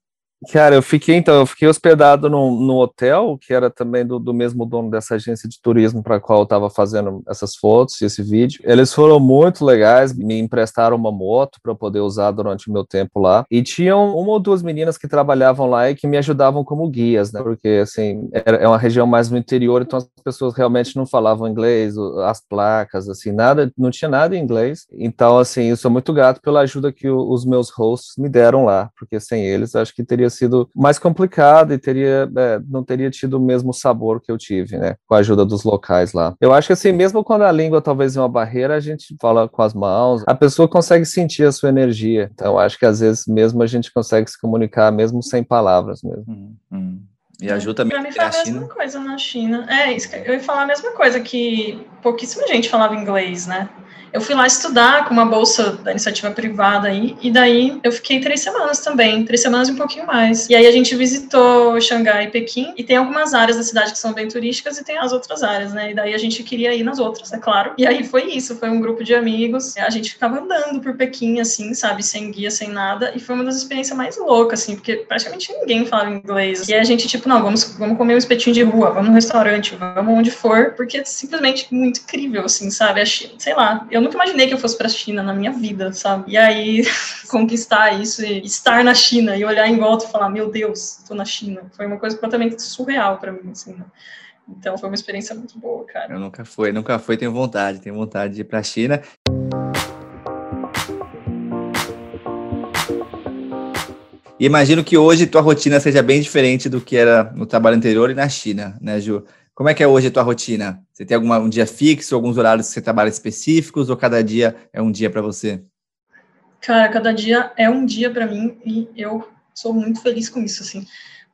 Cara, eu fiquei então, eu fiquei hospedado no, no hotel, que era também do, do mesmo dono dessa agência de turismo para qual eu estava fazendo essas fotos e esse vídeo. Eles foram muito legais, me emprestaram uma moto para poder usar durante o meu tempo lá. E tinham uma ou duas meninas que trabalhavam lá e que me ajudavam como guias, né? Porque assim, é uma região mais no interior, então pessoas realmente não falavam inglês, as placas, assim, nada, não tinha nada em inglês. Então, assim, eu sou muito grato pela ajuda que o, os meus hosts me deram lá, porque sem eles acho que teria sido mais complicado e teria, é, não teria tido o mesmo sabor que eu tive, né? Com a ajuda dos locais lá. Eu acho que assim, mesmo quando a língua talvez é uma barreira, a gente fala com as mãos, a pessoa consegue sentir a sua energia. Então, acho que às vezes mesmo a gente consegue se comunicar mesmo sem palavras mesmo. Hum, hum. E ajuda também. Pra mim foi a, a mesma coisa na China. É, isso eu ia falar a mesma coisa, que pouquíssima gente falava inglês, né? Eu fui lá estudar com uma bolsa da iniciativa privada aí, e daí eu fiquei três semanas também, três semanas e um pouquinho mais. E aí a gente visitou Xangai e Pequim, e tem algumas áreas da cidade que são bem turísticas e tem as outras áreas, né? E daí a gente queria ir nas outras, é claro. E aí foi isso, foi um grupo de amigos, a gente ficava andando por Pequim, assim, sabe, sem guia, sem nada, e foi uma das experiências mais loucas, assim, porque praticamente ninguém falava inglês. E a gente, tipo, não, vamos, vamos comer um espetinho de rua, vamos no restaurante, vamos onde for, porque é simplesmente muito incrível, assim, sabe? Sei lá, eu nunca imaginei que eu fosse para a China na minha vida, sabe? E aí conquistar isso e estar na China e olhar em volta e falar, meu Deus, estou na China, foi uma coisa completamente surreal para mim, assim. Né? Então foi uma experiência muito boa, cara. Eu nunca fui, nunca fui, tenho vontade, tenho vontade de ir para a China. E imagino que hoje tua rotina seja bem diferente do que era no trabalho anterior e na China, né, Ju? Como é que é hoje a tua rotina? Você tem alguma, um dia fixo, alguns horários que você trabalha específicos, ou cada dia é um dia para você? Cara, cada dia é um dia para mim e eu sou muito feliz com isso, assim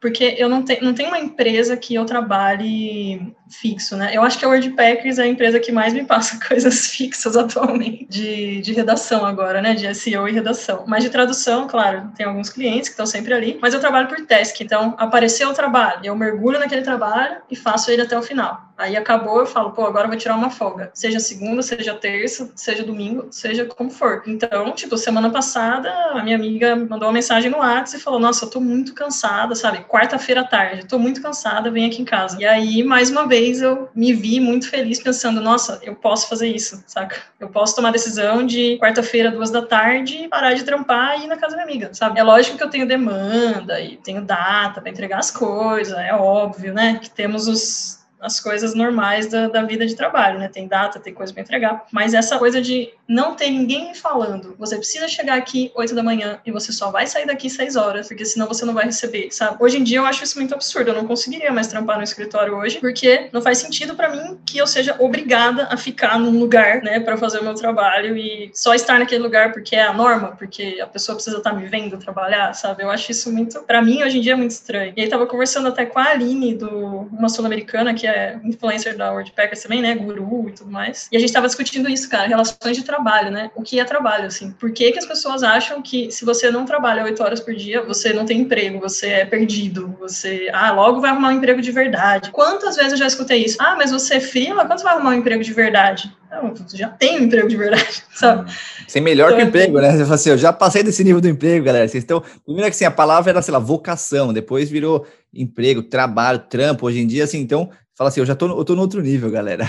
porque eu não, te, não tenho uma empresa que eu trabalhe fixo, né? Eu acho que a WordPackers é a empresa que mais me passa coisas fixas atualmente, de, de redação agora, né? De SEO e redação. Mas de tradução, claro, tem alguns clientes que estão sempre ali, mas eu trabalho por task, então apareceu o trabalho, eu mergulho naquele trabalho e faço ele até o final. Aí acabou, eu falo, pô, agora eu vou tirar uma folga. Seja segunda, seja terça, seja domingo, seja como for. Então, tipo, semana passada, a minha amiga mandou uma mensagem no WhatsApp e falou: Nossa, eu tô muito cansada, sabe? Quarta-feira à tarde, tô muito cansada, vem aqui em casa. E aí, mais uma vez, eu me vi muito feliz pensando, nossa, eu posso fazer isso, saca? Eu posso tomar a decisão de quarta-feira, duas da tarde, parar de trampar e ir na casa da minha amiga, sabe? É lógico que eu tenho demanda e tenho data para entregar as coisas, é óbvio, né? Que temos os as coisas normais da, da vida de trabalho, né? Tem data, tem coisa para entregar. Mas essa coisa de não ter ninguém falando, você precisa chegar aqui 8 da manhã e você só vai sair daqui 6 horas, porque senão você não vai receber, sabe? Hoje em dia eu acho isso muito absurdo. Eu não conseguiria mais trampar no escritório hoje, porque não faz sentido para mim que eu seja obrigada a ficar num lugar, né, para fazer o meu trabalho e só estar naquele lugar porque é a norma, porque a pessoa precisa estar tá me vendo trabalhar, sabe? Eu acho isso muito, para mim hoje em dia é muito estranho. E aí tava conversando até com a Aline do uma sul-americana que é é influencer da WordPackers também, né, guru e tudo mais. E a gente estava discutindo isso, cara, relações de trabalho, né? O que é trabalho, assim? Por que, que as pessoas acham que se você não trabalha oito horas por dia, você não tem emprego, você é perdido, você, ah, logo vai arrumar um emprego de verdade. Quantas vezes eu já escutei isso? Ah, mas você é frila, quando você vai arrumar um emprego de verdade? Não, já tem um emprego de verdade, sabe? Sem melhor então, que o emprego, né? Você fala assim, eu já passei desse nível do emprego, galera. Vocês estão. Primeiro que assim, a palavra era, sei lá, vocação, depois virou emprego, trabalho, trampo. Hoje em dia, assim, então, Fala assim, eu já tô, eu tô no outro nível, galera.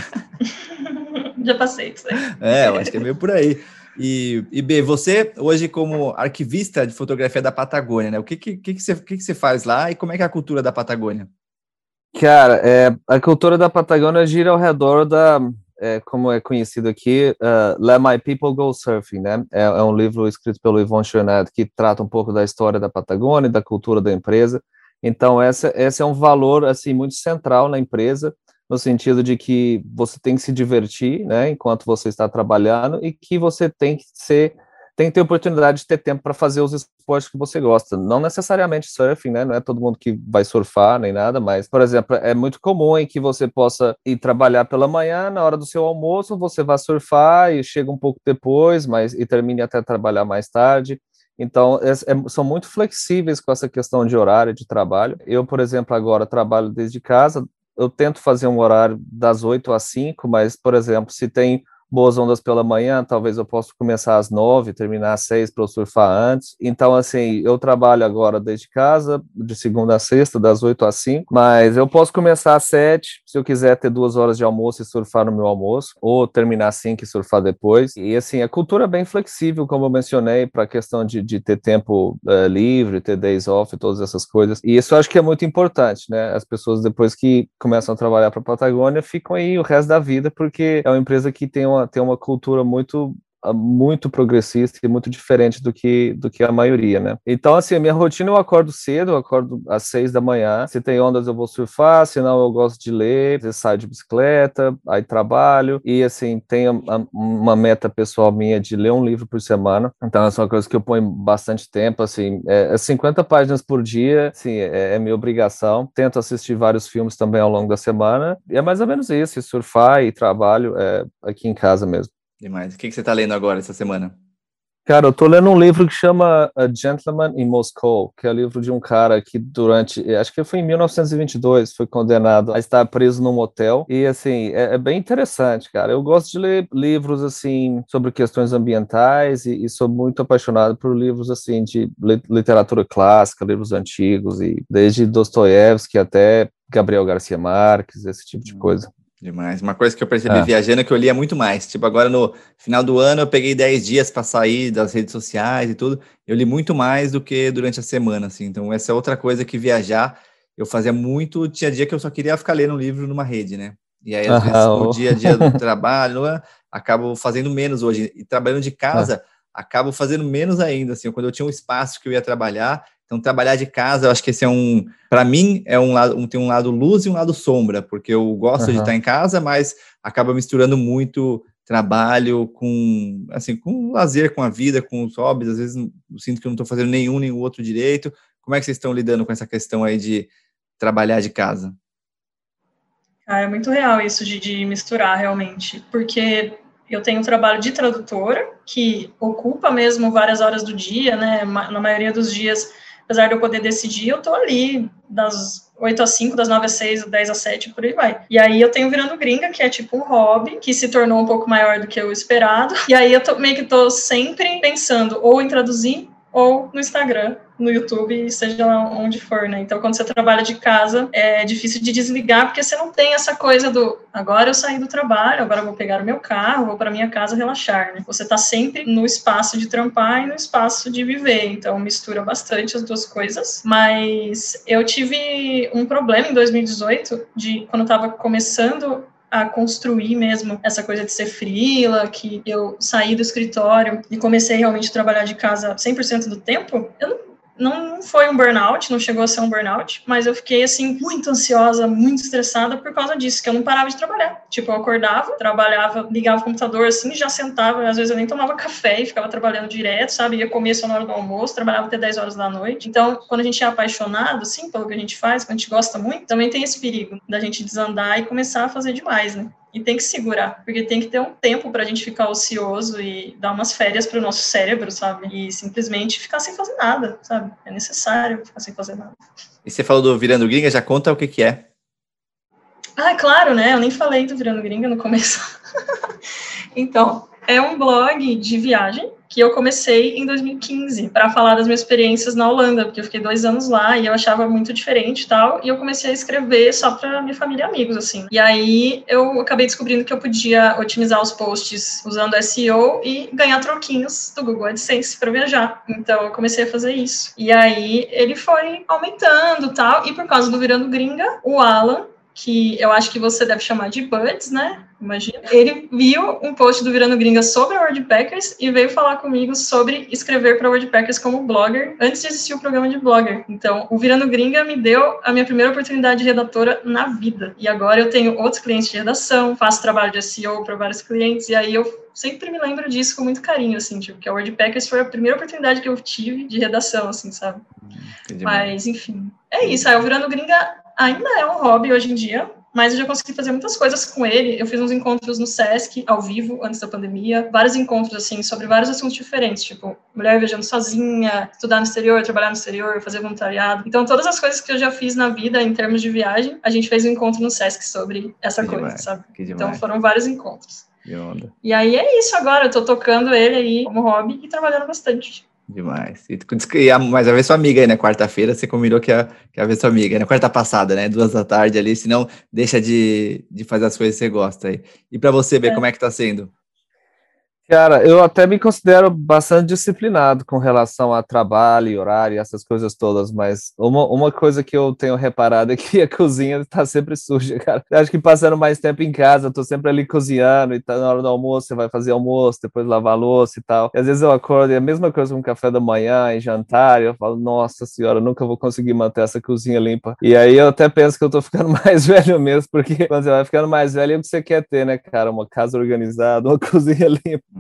já passei isso aí. É, eu acho que é meio por aí. E, e B, você hoje como arquivista de fotografia da Patagônia, né? O que que, que, que, você, que, que você faz lá e como é que é a cultura da Patagônia? Cara, é, a cultura da Patagônia gira ao redor da, é, como é conhecido aqui, uh, Let My People Go Surfing, né? É, é um livro escrito pelo Yvon Chouinard que trata um pouco da história da Patagônia, da cultura da empresa. Então, essa, esse é um valor, assim, muito central na empresa, no sentido de que você tem que se divertir, né, enquanto você está trabalhando, e que você tem que ser, tem que ter oportunidade de ter tempo para fazer os esportes que você gosta. Não necessariamente surfing, né, não é todo mundo que vai surfar nem nada, mas, por exemplo, é muito comum em que você possa ir trabalhar pela manhã, na hora do seu almoço, você vai surfar e chega um pouco depois, mas e termine até trabalhar mais tarde. Então, é, é, são muito flexíveis com essa questão de horário de trabalho. Eu, por exemplo, agora trabalho desde casa, eu tento fazer um horário das 8 às 5, mas, por exemplo, se tem boas ondas pela manhã, talvez eu possa começar às nove, terminar às seis para eu surfar antes. Então, assim, eu trabalho agora desde casa, de segunda a sexta, das oito às cinco, mas eu posso começar às sete, se eu quiser ter duas horas de almoço e surfar no meu almoço, ou terminar às cinco e surfar depois. E, assim, a cultura é bem flexível, como eu mencionei, para a questão de, de ter tempo uh, livre, ter days off, todas essas coisas. E isso eu acho que é muito importante, né? As pessoas, depois que começam a trabalhar para a Patagônia, ficam aí o resto da vida, porque é uma empresa que tem uma, tem uma cultura muito muito progressista e muito diferente do que do que a maioria, né? Então, assim, a minha rotina eu acordo cedo, eu acordo às seis da manhã. Se tem ondas eu vou surfar, se não eu gosto de ler, eu saio de bicicleta, aí trabalho e assim tenho uma meta pessoal minha de ler um livro por semana. Então, essa é uma coisa que eu ponho bastante tempo, assim, é 50 é páginas por dia, assim, é, é minha obrigação. Tento assistir vários filmes também ao longo da semana e é mais ou menos isso, surfar e trabalho é, aqui em casa mesmo. Demais. O que, que você está lendo agora essa semana? Cara, eu tô lendo um livro que chama A Gentleman in Moscow, que é o livro de um cara que durante, acho que foi em 1922, foi condenado a estar preso num motel. E assim, é, é bem interessante, cara. Eu gosto de ler livros assim sobre questões ambientais e, e sou muito apaixonado por livros assim de literatura clássica, livros antigos e desde Dostoiévski até Gabriel Garcia Marques, esse tipo de hum. coisa. Demais. Uma coisa que eu percebi é. viajando é que eu lia muito mais. Tipo, agora no final do ano eu peguei 10 dias para sair das redes sociais e tudo. Eu li muito mais do que durante a semana, assim. Então, essa é outra coisa que viajar eu fazia muito. Tinha dia que eu só queria ficar lendo um livro numa rede, né? E aí, às vezes, no dia a dia do trabalho, acabo fazendo menos hoje. E trabalhando de casa, ah. acabo fazendo menos ainda. Assim, quando eu tinha um espaço que eu ia trabalhar, então, trabalhar de casa, eu acho que esse é um, para mim, é um lado, um, tem um lado luz e um lado sombra, porque eu gosto uhum. de estar em casa, mas acaba misturando muito trabalho com, assim, com lazer, com a vida, com os hobbies. Às vezes eu sinto que eu não estou fazendo nenhum nem o outro direito. Como é que vocês estão lidando com essa questão aí de trabalhar de casa? Ah, é muito real isso de, de misturar realmente, porque eu tenho um trabalho de tradutora que ocupa mesmo várias horas do dia, né? Na maioria dos dias apesar de eu poder decidir, eu tô ali das 8 às 5, das 9 às 6, 10 às 7, por aí vai. E aí eu tenho virando gringa, que é tipo um hobby, que se tornou um pouco maior do que o esperado. E aí eu tô, meio que tô sempre pensando ou em traduzir ou no Instagram no YouTube, seja lá onde for, né? Então, quando você trabalha de casa, é difícil de desligar, porque você não tem essa coisa do agora eu saí do trabalho, agora eu vou pegar o meu carro, vou para minha casa relaxar, né? Você tá sempre no espaço de trampar e no espaço de viver, então mistura bastante as duas coisas. Mas eu tive um problema em 2018 de quando eu tava começando a construir mesmo essa coisa de ser frila, que eu saí do escritório e comecei realmente a trabalhar de casa 100% do tempo, eu não não foi um burnout, não chegou a ser um burnout, mas eu fiquei assim muito ansiosa, muito estressada por causa disso, que eu não parava de trabalhar. Tipo, eu acordava, trabalhava, ligava o computador assim, já sentava, às vezes eu nem tomava café e ficava trabalhando direto, sabe? Ia comer só na hora do almoço, trabalhava até 10 horas da noite. Então, quando a gente é apaixonado, assim, pelo que a gente faz, quando a gente gosta muito, também tem esse perigo da gente desandar e começar a fazer demais, né? E tem que segurar, porque tem que ter um tempo para a gente ficar ocioso e dar umas férias para o nosso cérebro, sabe? E simplesmente ficar sem fazer nada, sabe? É necessário ficar sem fazer nada. E você falou do Virando Gringa, já conta o que, que é. Ah, claro, né? Eu nem falei do Virando Gringa no começo. então, é um blog de viagem que eu comecei em 2015 para falar das minhas experiências na Holanda, porque eu fiquei dois anos lá e eu achava muito diferente e tal, e eu comecei a escrever só para minha família e amigos, assim. E aí eu acabei descobrindo que eu podia otimizar os posts usando SEO e ganhar troquinhos do Google AdSense para viajar. Então eu comecei a fazer isso. E aí ele foi aumentando tal, e por causa do Virando Gringa, o Alan, que eu acho que você deve chamar de Buds, né? Imagina. Ele viu um post do Virando Gringa sobre WordPackers e veio falar comigo sobre escrever para WordPackers como blogger, antes de existir o programa de blogger. Então, o Virando Gringa me deu a minha primeira oportunidade de redatora na vida. E agora eu tenho outros clientes de redação, faço trabalho de SEO para vários clientes, e aí eu sempre me lembro disso com muito carinho, assim, tipo, que a WordPackers foi a primeira oportunidade que eu tive de redação, assim, sabe? Entendi. Mas, enfim, é isso. Aí o Virando Gringa ainda é um hobby hoje em dia, mas eu já consegui fazer muitas coisas com ele. Eu fiz uns encontros no SESC, ao vivo, antes da pandemia, vários encontros, assim, sobre vários assuntos diferentes, tipo, mulher viajando sozinha, estudar no exterior, trabalhar no exterior, fazer voluntariado. Então, todas as coisas que eu já fiz na vida, em termos de viagem, a gente fez um encontro no SESC sobre essa que coisa, demais, sabe? Então, foram vários encontros. E aí é isso agora, eu tô tocando ele aí como hobby e trabalhando bastante. Demais. E, e mas a ver sua amiga aí, né? Quarta-feira você combinou que ia, que ia ver sua amiga, né? Quarta passada, né? Duas da tarde ali, senão deixa de, de fazer as coisas que você gosta aí. E para você ver é. como é que tá sendo? Cara, eu até me considero bastante disciplinado com relação a trabalho horário, essas coisas todas, mas uma, uma coisa que eu tenho reparado é que a cozinha está sempre suja, cara. Eu acho que passando mais tempo em casa, eu tô sempre ali cozinhando e tá na hora do almoço, você vai fazer almoço, depois lavar louça e tal. E às vezes eu acordo e é a mesma coisa com café da manhã e jantar, e eu falo, nossa senhora, nunca vou conseguir manter essa cozinha limpa. E aí eu até penso que eu tô ficando mais velho mesmo, porque quando você vai ficando mais velho, é o que você quer ter, né, cara? Uma casa organizada, uma cozinha limpa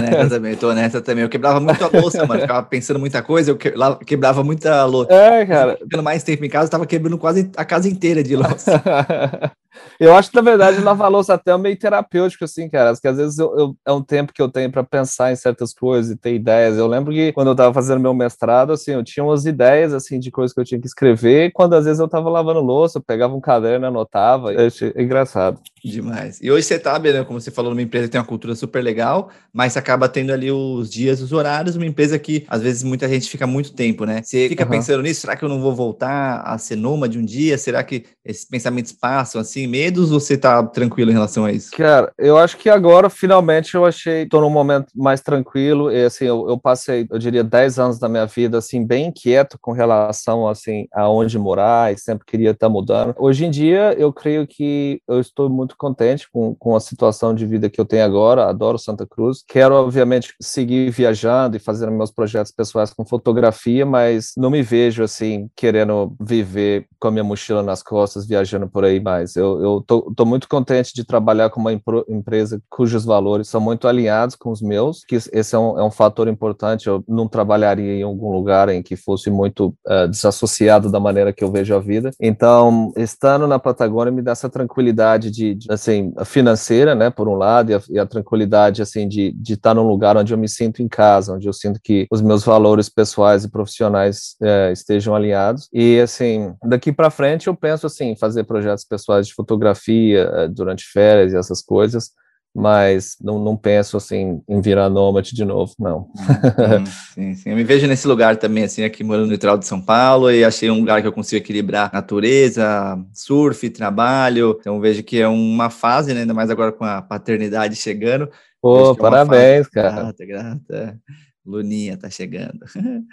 nessa também, tô nessa também. Eu quebrava muito a louça, mano. Ficava pensando muita coisa, eu quebrava muita louça. É, cara. Ficando mais tempo em casa, eu tava quebrando quase a casa inteira de louça. Eu acho que, na verdade, lavar louça até é meio terapêutico, assim, cara. Porque às vezes eu, eu, é um tempo que eu tenho para pensar em certas coisas e ter ideias. Eu lembro que quando eu estava fazendo meu mestrado, assim, eu tinha umas ideias, assim, de coisas que eu tinha que escrever. Quando às vezes eu estava lavando louça, eu pegava um caderno, anotava. Eu achei engraçado. Demais. E hoje você tá, né, como você falou, numa empresa que tem uma cultura super legal, mas acaba tendo ali os dias, os horários, uma empresa que às vezes muita gente fica muito tempo, né? Você fica uhum. pensando nisso, será que eu não vou voltar a ser nômade um dia? Será que esses pensamentos passam assim, medos ou você tá tranquilo em relação a isso? Cara, eu acho que agora finalmente eu achei, tô num momento mais tranquilo e assim, eu, eu passei, eu diria 10 anos da minha vida assim bem inquieto com relação assim a onde morar e sempre queria estar tá mudando. Hoje em dia eu creio que eu estou muito contente com, com a situação de vida que eu tenho agora, adoro Santa Cruz. Quero obviamente seguir viajando e fazendo meus projetos pessoais com fotografia, mas não me vejo assim querendo viver com a minha mochila nas costas viajando por aí mais. Eu, eu estou muito contente de trabalhar com uma empresa cujos valores são muito alinhados com os meus, que esse é um, é um fator importante. Eu não trabalharia em algum lugar em que fosse muito uh, desassociado da maneira que eu vejo a vida. Então, estando na Patagônia me dá essa tranquilidade de, de assim, financeira, né, por um lado, e a, e a tranquilidade, assim, de, de estar num lugar onde eu me sinto em casa, onde eu sinto que os meus valores pessoais e profissionais uh, estejam alinhados. E, assim, daqui para frente eu penso, assim, fazer projetos pessoas de fotografia eh, durante férias e essas coisas, mas não, não penso assim em virar nômade de novo, não. Sim, sim, sim, Eu me vejo nesse lugar também, assim, aqui morando no litoral de São Paulo, e achei um lugar que eu consigo equilibrar natureza, surf, trabalho. Então vejo que é uma fase, né, ainda mais agora com a paternidade chegando. Pô, é parabéns, cara. Grata, grata. Luninha tá chegando.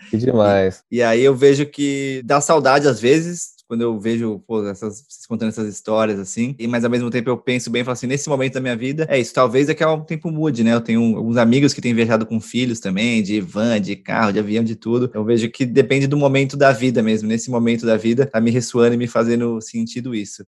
Que demais. E, e, aí eu vejo que dá saudade às vezes, quando eu vejo pô, essas, vocês contando essas histórias assim, e, mas ao mesmo tempo eu penso bem, falo assim, nesse momento da minha vida, é isso, talvez daqui a um tempo mude, né? Eu tenho alguns amigos que têm viajado com filhos também, de van, de carro, de avião, de tudo. Eu vejo que depende do momento da vida mesmo. Nesse momento da vida, tá me ressoando e me fazendo sentido isso.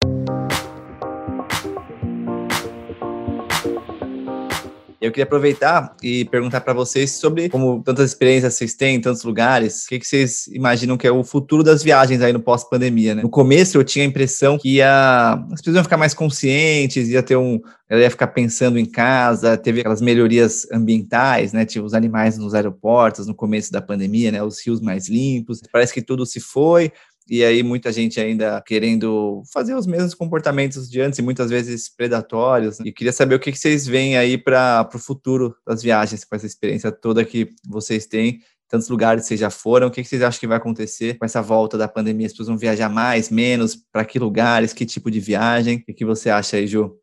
Eu queria aproveitar e perguntar para vocês sobre como tantas experiências vocês têm em tantos lugares, o que, que vocês imaginam que é o futuro das viagens aí no pós-pandemia, né? No começo eu tinha a impressão que ia, as pessoas iam ficar mais conscientes, ia ter um, ela ia ficar pensando em casa, teve aquelas melhorias ambientais, né? Tipo os animais nos aeroportos no começo da pandemia, né? Os rios mais limpos. Parece que tudo se foi, e aí muita gente ainda querendo fazer os mesmos comportamentos de antes e muitas vezes predatórios. Né? E queria saber o que, que vocês veem aí para o futuro das viagens, com essa experiência toda que vocês têm tantos lugares vocês já foram, o que, que vocês acham que vai acontecer com essa volta da pandemia? As pessoas vão viajar mais, menos, para que lugares, que tipo de viagem? O que, que você acha aí, Ju?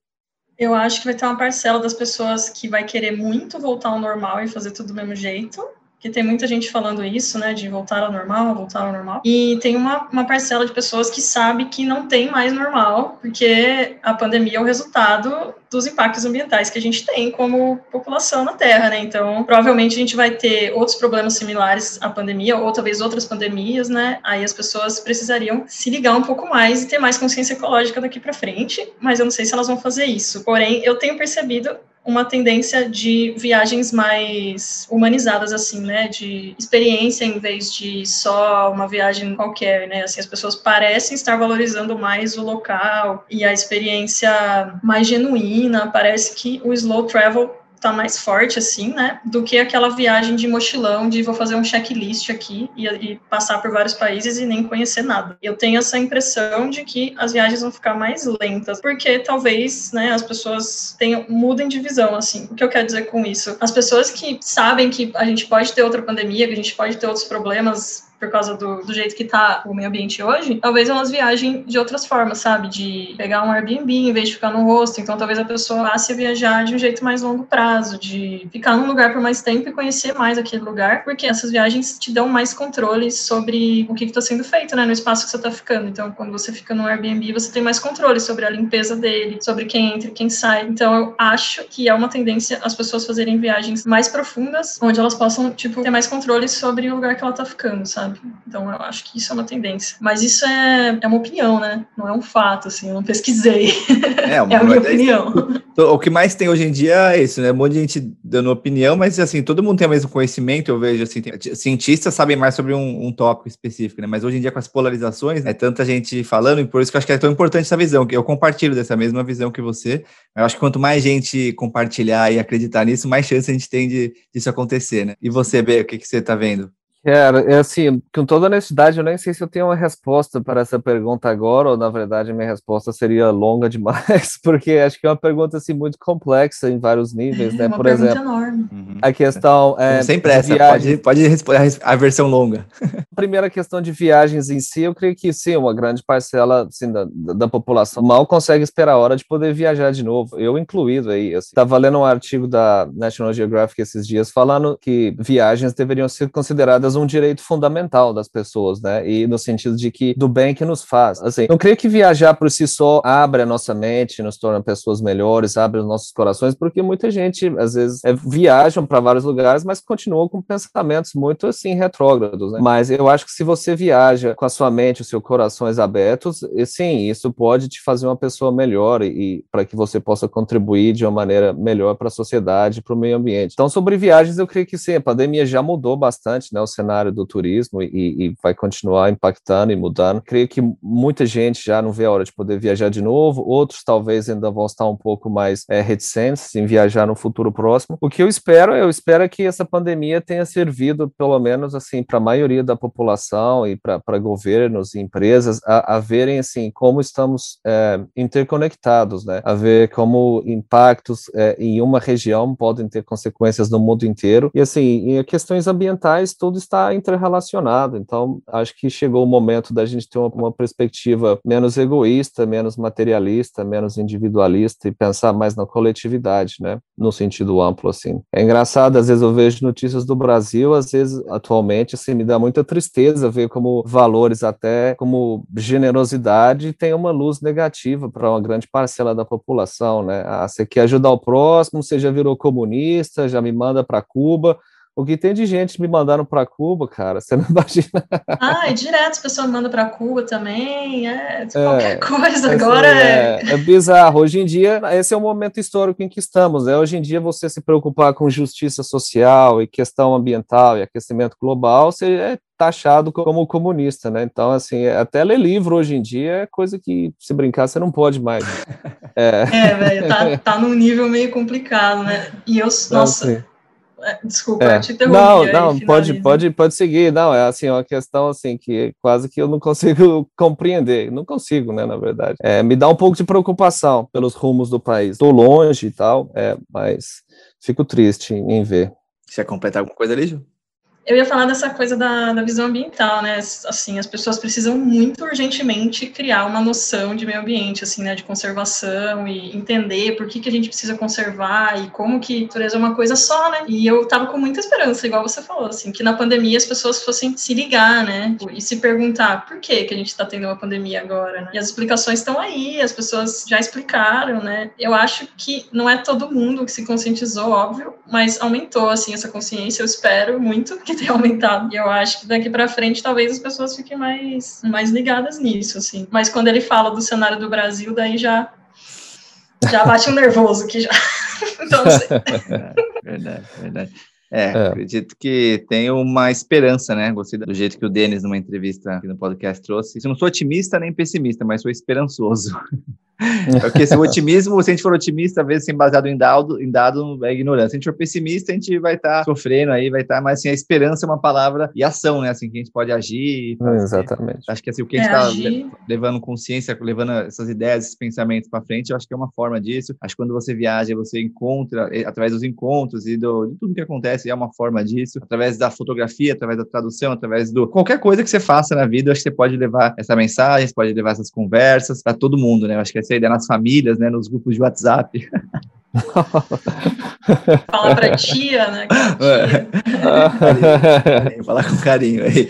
Eu acho que vai ter uma parcela das pessoas que vai querer muito voltar ao normal e fazer tudo do mesmo jeito, que tem muita gente falando isso, né, de voltar ao normal, voltar ao normal. E tem uma, uma parcela de pessoas que sabe que não tem mais normal, porque a pandemia é o resultado dos impactos ambientais que a gente tem como população na Terra, né? Então, provavelmente a gente vai ter outros problemas similares à pandemia, ou talvez outras pandemias, né? Aí as pessoas precisariam se ligar um pouco mais e ter mais consciência ecológica daqui para frente, mas eu não sei se elas vão fazer isso. Porém, eu tenho percebido uma tendência de viagens mais humanizadas, assim, né, de experiência em vez de só uma viagem qualquer, né, assim, as pessoas parecem estar valorizando mais o local e a experiência mais genuína, parece que o slow travel tá mais forte, assim, né, do que aquela viagem de mochilão, de vou fazer um checklist aqui e, e, passar por vários países e nem conhecer nada. Eu tenho essa impressão de que as viagens vão ficar mais lentas, porque talvez, né, as pessoas tenham, mudem de visão, assim. O que eu quero dizer com isso? As pessoas que sabem que a gente pode ter outra pandemia, que a gente pode ter outros problemas por causa do, do jeito que tá o meio ambiente hoje, talvez elas viajem de outras formas, sabe? De pegar um Airbnb em vez de ficar no rosto. Então, talvez a pessoa passe a viajar de um jeito mais longo prazo, de ficar num lugar por mais tempo e conhecer mais aquele lugar, porque essas viagens te dão mais controle sobre o que está sendo feito, né? No espaço que você está ficando. Então, quando você fica no Airbnb, você tem mais controle sobre a limpeza dele, sobre quem entra e quem sai. Então, eu acho que é uma tendência as pessoas fazerem viagens mais profundas, onde elas possam, tipo, ter mais controle sobre o lugar que ela está ficando, sabe? Então eu acho que isso é uma tendência. Mas isso é, é uma opinião, né? Não é um fato, assim, eu não pesquisei. É, é a minha opinião. O que mais tem hoje em dia é isso, né? Um monte de gente dando opinião, mas assim, todo mundo tem o mesmo conhecimento, eu vejo assim, tem, cientistas sabem mais sobre um, um, tópico específico, né? Mas hoje em dia, com as polarizações, é tanta gente falando, e por isso que eu acho que é tão importante essa visão, que eu compartilho dessa mesma visão que você. Eu acho que quanto mais gente compartilhar e acreditar nisso, mais chance a gente tem de disso acontecer, né? E você, B, o que, que você tá vendo? Cara, é assim, com toda honestidade, eu nem sei se eu tenho uma resposta para essa pergunta agora, ou na verdade minha resposta seria longa demais, porque acho que é uma pergunta assim muito complexa em vários níveis, né? É uma Por exemplo, enorme. Uhum. a questão é sem pressa, viagem... pode, pode responder a versão longa. A primeira questão de viagens em si, eu creio que sim, uma grande parcela assim, da, da população mal consegue esperar a hora de poder viajar de novo. Eu incluído aí, assim. Tava lendo um artigo da National Geographic esses dias falando que viagens deveriam ser consideradas um direito fundamental das pessoas, né? E no sentido de que do bem que nos faz. Assim, não creio que viajar por si só abre a nossa mente, nos torna pessoas melhores, abre os nossos corações, porque muita gente às vezes é, viajam para vários lugares, mas continuam com pensamentos muito assim retrógrados, né? Mas eu acho que se você viaja com a sua mente, os seus corações abertos, e, sim, isso pode te fazer uma pessoa melhor e, e para que você possa contribuir de uma maneira melhor para a sociedade, para o meio ambiente. Então, sobre viagens, eu creio que sim, a pandemia já mudou bastante, né? O cenário do turismo e, e, vai continuar impactando e mudando. Creio que muita gente já não vê a hora de poder viajar de novo, outros talvez ainda vão estar um pouco mais é, reticentes em viajar no futuro próximo. O que eu espero, eu espero que essa pandemia tenha servido, pelo menos assim, para a maioria da população e para governos e empresas a, a, verem assim como estamos é, interconectados, né? A ver como impactos é, em uma região podem ter consequências no mundo inteiro. E assim, em questões ambientais, tudo está interrelacionado. Então, acho que chegou o momento da gente ter uma, uma perspectiva menos egoísta, menos materialista, menos individualista e pensar mais na coletividade, né? No sentido amplo, assim. É engraçado, às vezes eu vejo notícias do Brasil, às vezes, atualmente, assim, me dá muita tristeza ver como valores até como generosidade tem uma luz negativa para uma grande parcela da população, né? Ah, você quer ajudar o próximo, você já virou comunista, já me manda para Cuba, o que tem de gente me mandando para Cuba, cara, você não imagina. Ah, e direto as pessoas mandam para Cuba também, é, é qualquer coisa assim, agora. É, é... é, bizarro. Hoje em dia, esse é o momento histórico em que estamos. Né? Hoje em dia, você se preocupar com justiça social e questão ambiental e aquecimento global, você é taxado como comunista, né? Então, assim, até ler livro hoje em dia é coisa que, se brincar, você não pode mais. É, é velho, tá, tá num nível meio complicado, né? E eu, nossa. Assim, é, desculpa, é. eu te interrompi. Não, não, pode, pode, pode seguir. Não, é assim, uma questão assim que quase que eu não consigo compreender. Não consigo, né, na verdade. É, me dá um pouco de preocupação pelos rumos do país. Estou longe e tal, é, mas fico triste em ver. Você quer completar alguma coisa ali, Ju? Eu ia falar dessa coisa da, da, visão ambiental, né? Assim, as pessoas precisam muito urgentemente criar uma noção de meio ambiente, assim, né? De conservação e entender por que, que a gente precisa conservar e como que natureza é uma coisa só, né? E eu tava com muita esperança, igual você falou, assim, que na pandemia as pessoas fossem se ligar, né? E se perguntar por que que a gente tá tendo uma pandemia agora, né? E as explicações estão aí, as pessoas já explicaram, né? Eu acho que não é todo mundo que se conscientizou, óbvio, mas aumentou, assim, essa consciência. Eu espero muito que que ter aumentado. E eu acho que daqui para frente talvez as pessoas fiquem mais, mais ligadas nisso, assim. Mas quando ele fala do cenário do Brasil, daí já já bate um nervoso aqui já. então, sei. verdade, verdade. É, é, acredito que tem uma esperança, né? Gostei do jeito que o Denis, numa entrevista aqui no podcast, trouxe. Eu não sou otimista nem pessimista, mas sou esperançoso. Porque se o otimismo, se a gente for otimista, às vezes sem baseado em dado, em dado é ignorância. Se a gente for pessimista, a gente vai estar tá sofrendo aí, vai estar, tá, mas assim, a esperança é uma palavra e ação, né? Assim, que a gente pode agir. Exatamente. Acho que assim, o que a gente está é, levando consciência, levando essas ideias, esses pensamentos para frente, eu acho que é uma forma disso. Acho que quando você viaja, você encontra, através dos encontros e do, de tudo que acontece, é uma forma disso. Através da fotografia, através da tradução, através do. Qualquer coisa que você faça na vida, acho que você pode levar essa mensagem, você pode levar essas conversas para todo mundo, né? Eu acho que essa ideia nas famílias, né, nos grupos de WhatsApp. Falar para tia, né? É. Falar com carinho aí.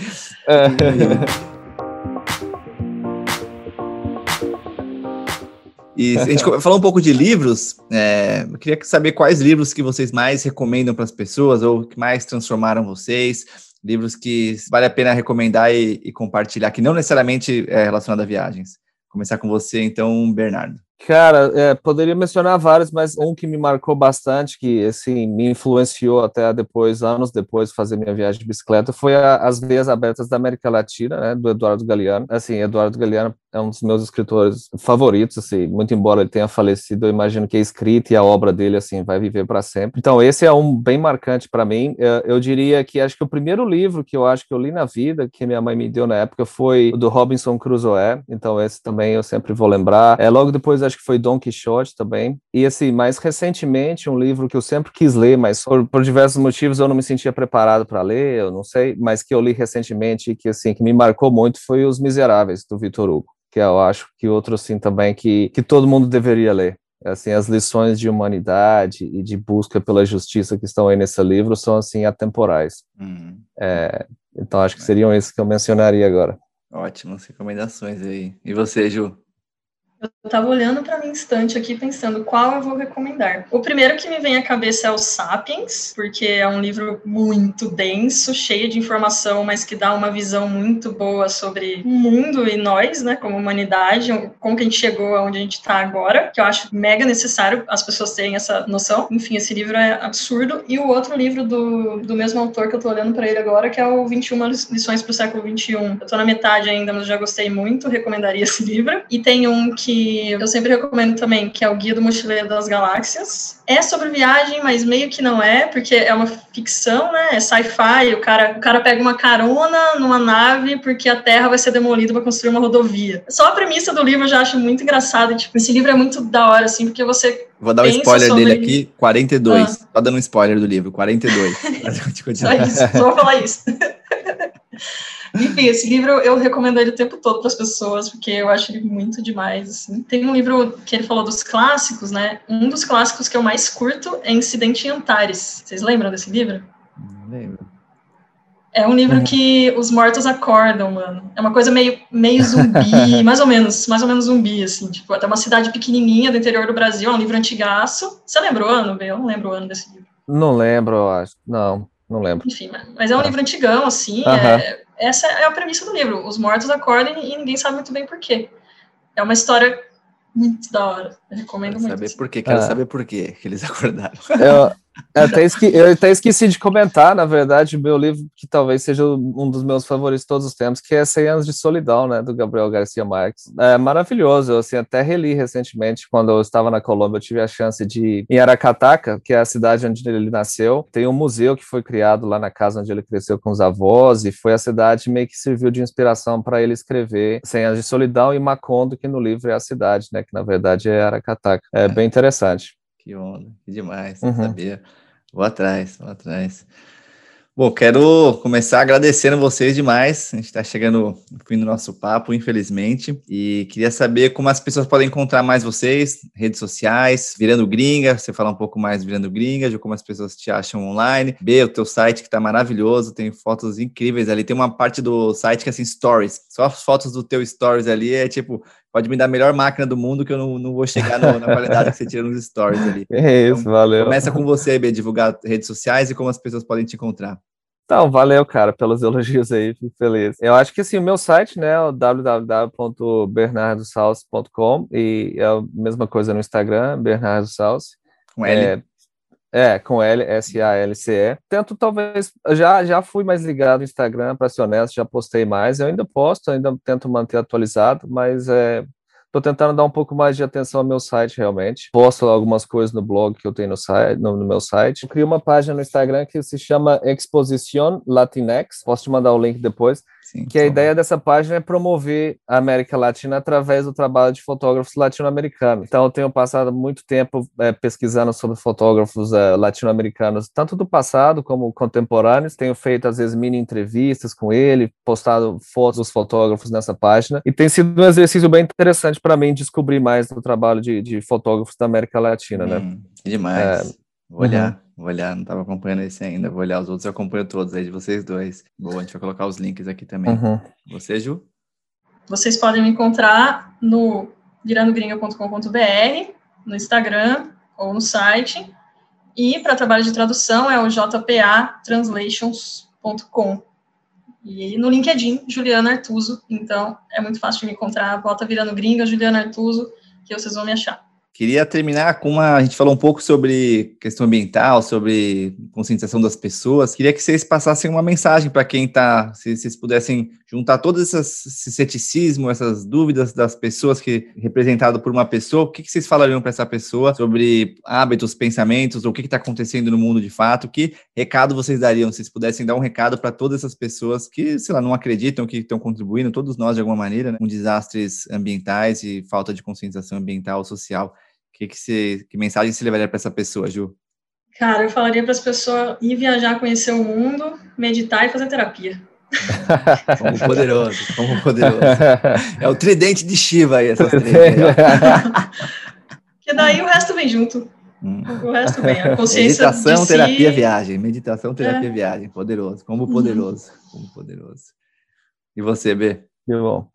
E a gente falou um pouco de livros. É, eu queria saber quais livros que vocês mais recomendam para as pessoas ou que mais transformaram vocês. Livros que vale a pena recomendar e, e compartilhar, que não necessariamente é relacionado a viagens. Começar com você, então, Bernardo. Cara, é, poderia mencionar vários, mas um que me marcou bastante, que assim me influenciou até depois, anos depois, fazer minha viagem de bicicleta, foi a, As Veias Abertas da América Latina, né, do Eduardo Galeano. Assim, Eduardo Galeano é um dos meus escritores favoritos, assim, muito embora ele tenha falecido, eu imagino que a escrita e a obra dele, assim, vai viver para sempre. Então, esse é um bem marcante para mim. Eu, eu, diria que acho que o primeiro livro que eu acho que eu li na vida, que minha mãe me deu na época, foi o do Robinson Crusoe. Então, esse também eu sempre vou lembrar. É, logo depois, acho que foi Don Quixote também. E assim, mais recentemente, um livro que eu sempre quis ler, mas por, por diversos motivos eu não me sentia preparado para ler, eu não sei, mas que eu li recentemente e que assim que me marcou muito foi Os Miseráveis do Vitor Hugo, que eu acho que outro assim também que que todo mundo deveria ler. Assim, as lições de humanidade e de busca pela justiça que estão aí nesse livro são assim atemporais. Uhum. É, então acho que seriam esses que eu mencionaria agora. Ótimas recomendações aí. E você, Ju? Eu estava olhando para minha estante aqui, pensando qual eu vou recomendar. O primeiro que me vem à cabeça é o Sapiens, porque é um livro muito denso, cheio de informação, mas que dá uma visão muito boa sobre o mundo e nós, né, como humanidade, como que a gente chegou aonde a gente está agora, que eu acho mega necessário as pessoas terem essa noção. Enfim, esse livro é absurdo. E o outro livro do, do mesmo autor que eu estou olhando para ele agora, que é o 21 lições para o século 21. Eu estou na metade ainda, mas já gostei muito, recomendaria esse livro. E tem um que eu sempre recomendo também, que é o Guia do Mochileiro das Galáxias. É sobre viagem, mas meio que não é, porque é uma ficção, né? É sci-fi. O cara, o cara pega uma carona numa nave porque a Terra vai ser demolida para construir uma rodovia. Só a premissa do livro eu já acho muito engraçado. Tipo, esse livro é muito da hora, assim, porque você. Vou dar um spoiler sobre... dele aqui: 42. Ah. Tá dando um spoiler do livro, 42. só isso, só vou falar isso. Enfim, esse livro eu recomendo ele o tempo todo para as pessoas, porque eu acho ele muito demais. Assim. Tem um livro que ele falou dos clássicos, né? Um dos clássicos que eu mais curto é Incidente em Antares. Vocês lembram desse livro? Não lembro. É um livro uhum. que os mortos acordam, mano. É uma coisa meio, meio zumbi, mais ou menos, mais ou menos zumbi, assim. Tipo, até uma cidade pequenininha do interior do Brasil, é um livro antigaço. Você lembra o ano? Eu não lembro o ano desse livro. Não lembro, eu acho. Não, não lembro. Enfim, mas é um ah. livro antigão, assim. Uhum. É, essa é a premissa do livro. Os mortos acordam e ninguém sabe muito bem por quê. É uma história muito da hora. Eu recomendo quero muito. Saber por quê, quero ah. saber por quê que eles acordaram. Eu, eu até, esque, eu até esqueci de comentar, na verdade, o meu livro, que talvez seja um dos meus favoritos de todos os tempos, que é 100 Anos de Solidão, né, do Gabriel Garcia Marques. É maravilhoso, eu assim, até reli recentemente, quando eu estava na Colômbia, eu tive a chance de ir em Aracataca, que é a cidade onde ele nasceu. Tem um museu que foi criado lá na casa onde ele cresceu com os avós, e foi a cidade meio que serviu de inspiração para ele escrever 100 Anos de Solidão e Macondo, que no livro é a cidade, né, que na verdade é Aracataca. É, é. bem interessante. Que onda, que demais, uhum. sabia. Vou atrás, vou atrás. Bom, quero começar agradecendo vocês demais. A gente está chegando no fim do nosso papo, infelizmente. E queria saber como as pessoas podem encontrar mais vocês, redes sociais, Virando Gringa, você falar um pouco mais Virando Gringa, de como as pessoas te acham online. B, o teu site que está maravilhoso, tem fotos incríveis ali. Tem uma parte do site que é assim, stories. Só as fotos do teu stories ali é tipo, pode me dar a melhor máquina do mundo que eu não, não vou chegar no, na qualidade que você tira nos stories ali. É isso, então, valeu. Começa com você, B, divulgar redes sociais e como as pessoas podem te encontrar. Então, valeu, cara, pelos elogios aí, fico feliz. Eu acho que, assim, o meu site, né, é o www.bernardosalce.com e é a mesma coisa no Instagram, Bernardo Salce. Com L? É, é, com L, S-A-L-C-E. Tento, talvez, já, já fui mais ligado no Instagram, para ser honesto, já postei mais. Eu ainda posto, ainda tento manter atualizado, mas é, Estou tentando dar um pouco mais de atenção ao meu site, realmente. Posto algumas coisas no blog que eu tenho no, site, no, no meu site. Eu criei uma página no Instagram que se chama Exposition Latinx. Posso te mandar o link depois. Sim, que a ideia dessa página é promover a América Latina através do trabalho de fotógrafos latino-americanos. Então, eu tenho passado muito tempo é, pesquisando sobre fotógrafos é, latino-americanos, tanto do passado como contemporâneos. Tenho feito, às vezes, mini entrevistas com ele, postado fotos dos fotógrafos nessa página. E tem sido um exercício bem interessante para mim descobrir mais do trabalho de, de fotógrafos da América Latina, né? hum, né? Demais. É, Vou olhar. Uhum. Vou olhar, não estava acompanhando esse ainda. Vou olhar os outros, eu acompanho todos aí de vocês dois. Boa, a gente vai colocar os links aqui também. Uhum. Você, Ju? Vocês podem me encontrar no virandogringa.com.br, no Instagram ou no site. E para trabalho de tradução é o jpatranslations.com. E no LinkedIn, Juliana Artuso. Então é muito fácil de me encontrar. Bota Virando Gringa, Juliana Artuso, que vocês vão me achar. Queria terminar com uma. A gente falou um pouco sobre questão ambiental, sobre conscientização das pessoas. Queria que vocês passassem uma mensagem para quem está. Se vocês pudessem juntar todo essas, esse ceticismo, essas dúvidas das pessoas que representado por uma pessoa, o que, que vocês falariam para essa pessoa sobre hábitos, pensamentos, o que está acontecendo no mundo de fato? Que recado vocês dariam? Se vocês pudessem dar um recado para todas essas pessoas que, sei lá, não acreditam, que estão contribuindo, todos nós de alguma maneira, né, com desastres ambientais e falta de conscientização ambiental social que, que, você, que mensagem você levaria para essa pessoa, Ju? Cara, eu falaria para as pessoas ir viajar, conhecer o mundo, meditar e fazer terapia. como poderoso, como poderoso. É o tridente de Shiva aí, essas três. que daí o resto vem junto. Hum. O resto vem, a consciência Meditação, terapia, si... viagem. Meditação, terapia, é. viagem. Poderoso, como poderoso, uhum. como poderoso. E você, B? Que bom.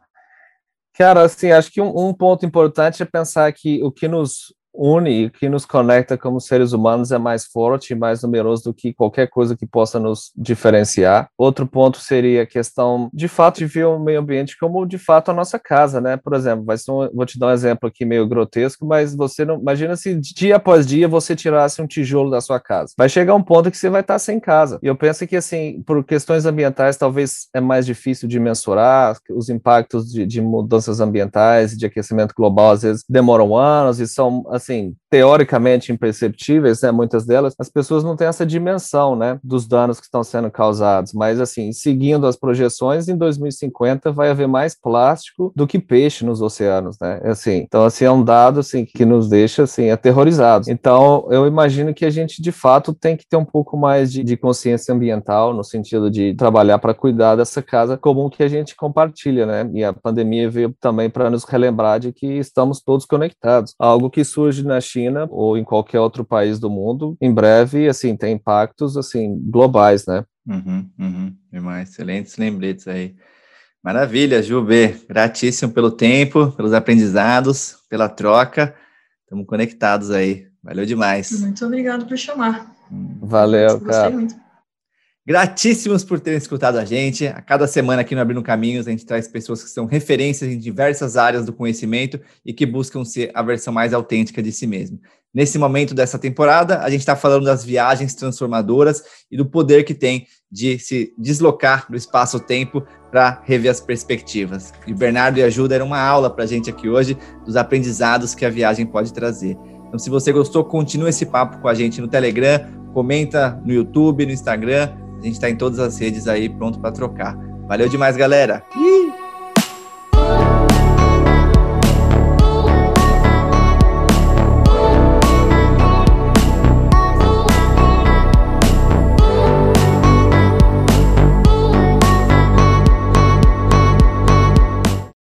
Cara, assim, acho que um, um ponto importante é pensar que o que nos une e que nos conecta como seres humanos é mais forte e mais numeroso do que qualquer coisa que possa nos diferenciar. Outro ponto seria a questão, de fato, de ver o meio ambiente como, de fato, a nossa casa, né? Por exemplo, vai ser um, vou te dar um exemplo aqui meio grotesco, mas você não, imagina se dia após dia você tirasse um tijolo da sua casa. Vai chegar um ponto que você vai estar sem casa. E eu penso que, assim, por questões ambientais, talvez é mais difícil de mensurar os impactos de, de mudanças ambientais, de aquecimento global, às vezes demoram anos e são, assim, assim, teoricamente imperceptíveis, né, muitas delas, as pessoas não têm essa dimensão, né, dos danos que estão sendo causados, mas assim, seguindo as projeções, em 2050 vai haver mais plástico do que peixe nos oceanos, né, assim, então assim, é um dado, assim, que nos deixa, assim, aterrorizados. Então, eu imagino que a gente, de fato, tem que ter um pouco mais de, de consciência ambiental, no sentido de trabalhar para cuidar dessa casa comum que a gente compartilha, né, e a pandemia veio também para nos relembrar de que estamos todos conectados, algo que surge na China ou em qualquer outro país do mundo, em breve, assim, tem impactos, assim, globais, né? Uhum, uhum. Demais, excelentes lembretes aí. Maravilha, Ju B. Gratíssimo pelo tempo, pelos aprendizados, pela troca. Estamos conectados aí. Valeu demais. Muito obrigado por chamar. Valeu, cara. Muito. Gratíssimos por terem escutado a gente. A cada semana aqui no Abrindo Caminhos, a gente traz pessoas que são referências em diversas áreas do conhecimento e que buscam ser a versão mais autêntica de si mesmo. Nesse momento dessa temporada, a gente está falando das viagens transformadoras e do poder que tem de se deslocar do espaço-tempo para rever as perspectivas. E Bernardo e a Ju deram uma aula para a gente aqui hoje dos aprendizados que a viagem pode trazer. Então, se você gostou, continue esse papo com a gente no Telegram, comenta no YouTube, no Instagram a gente está em todas as redes aí, pronto para trocar. Valeu demais, galera! Ih!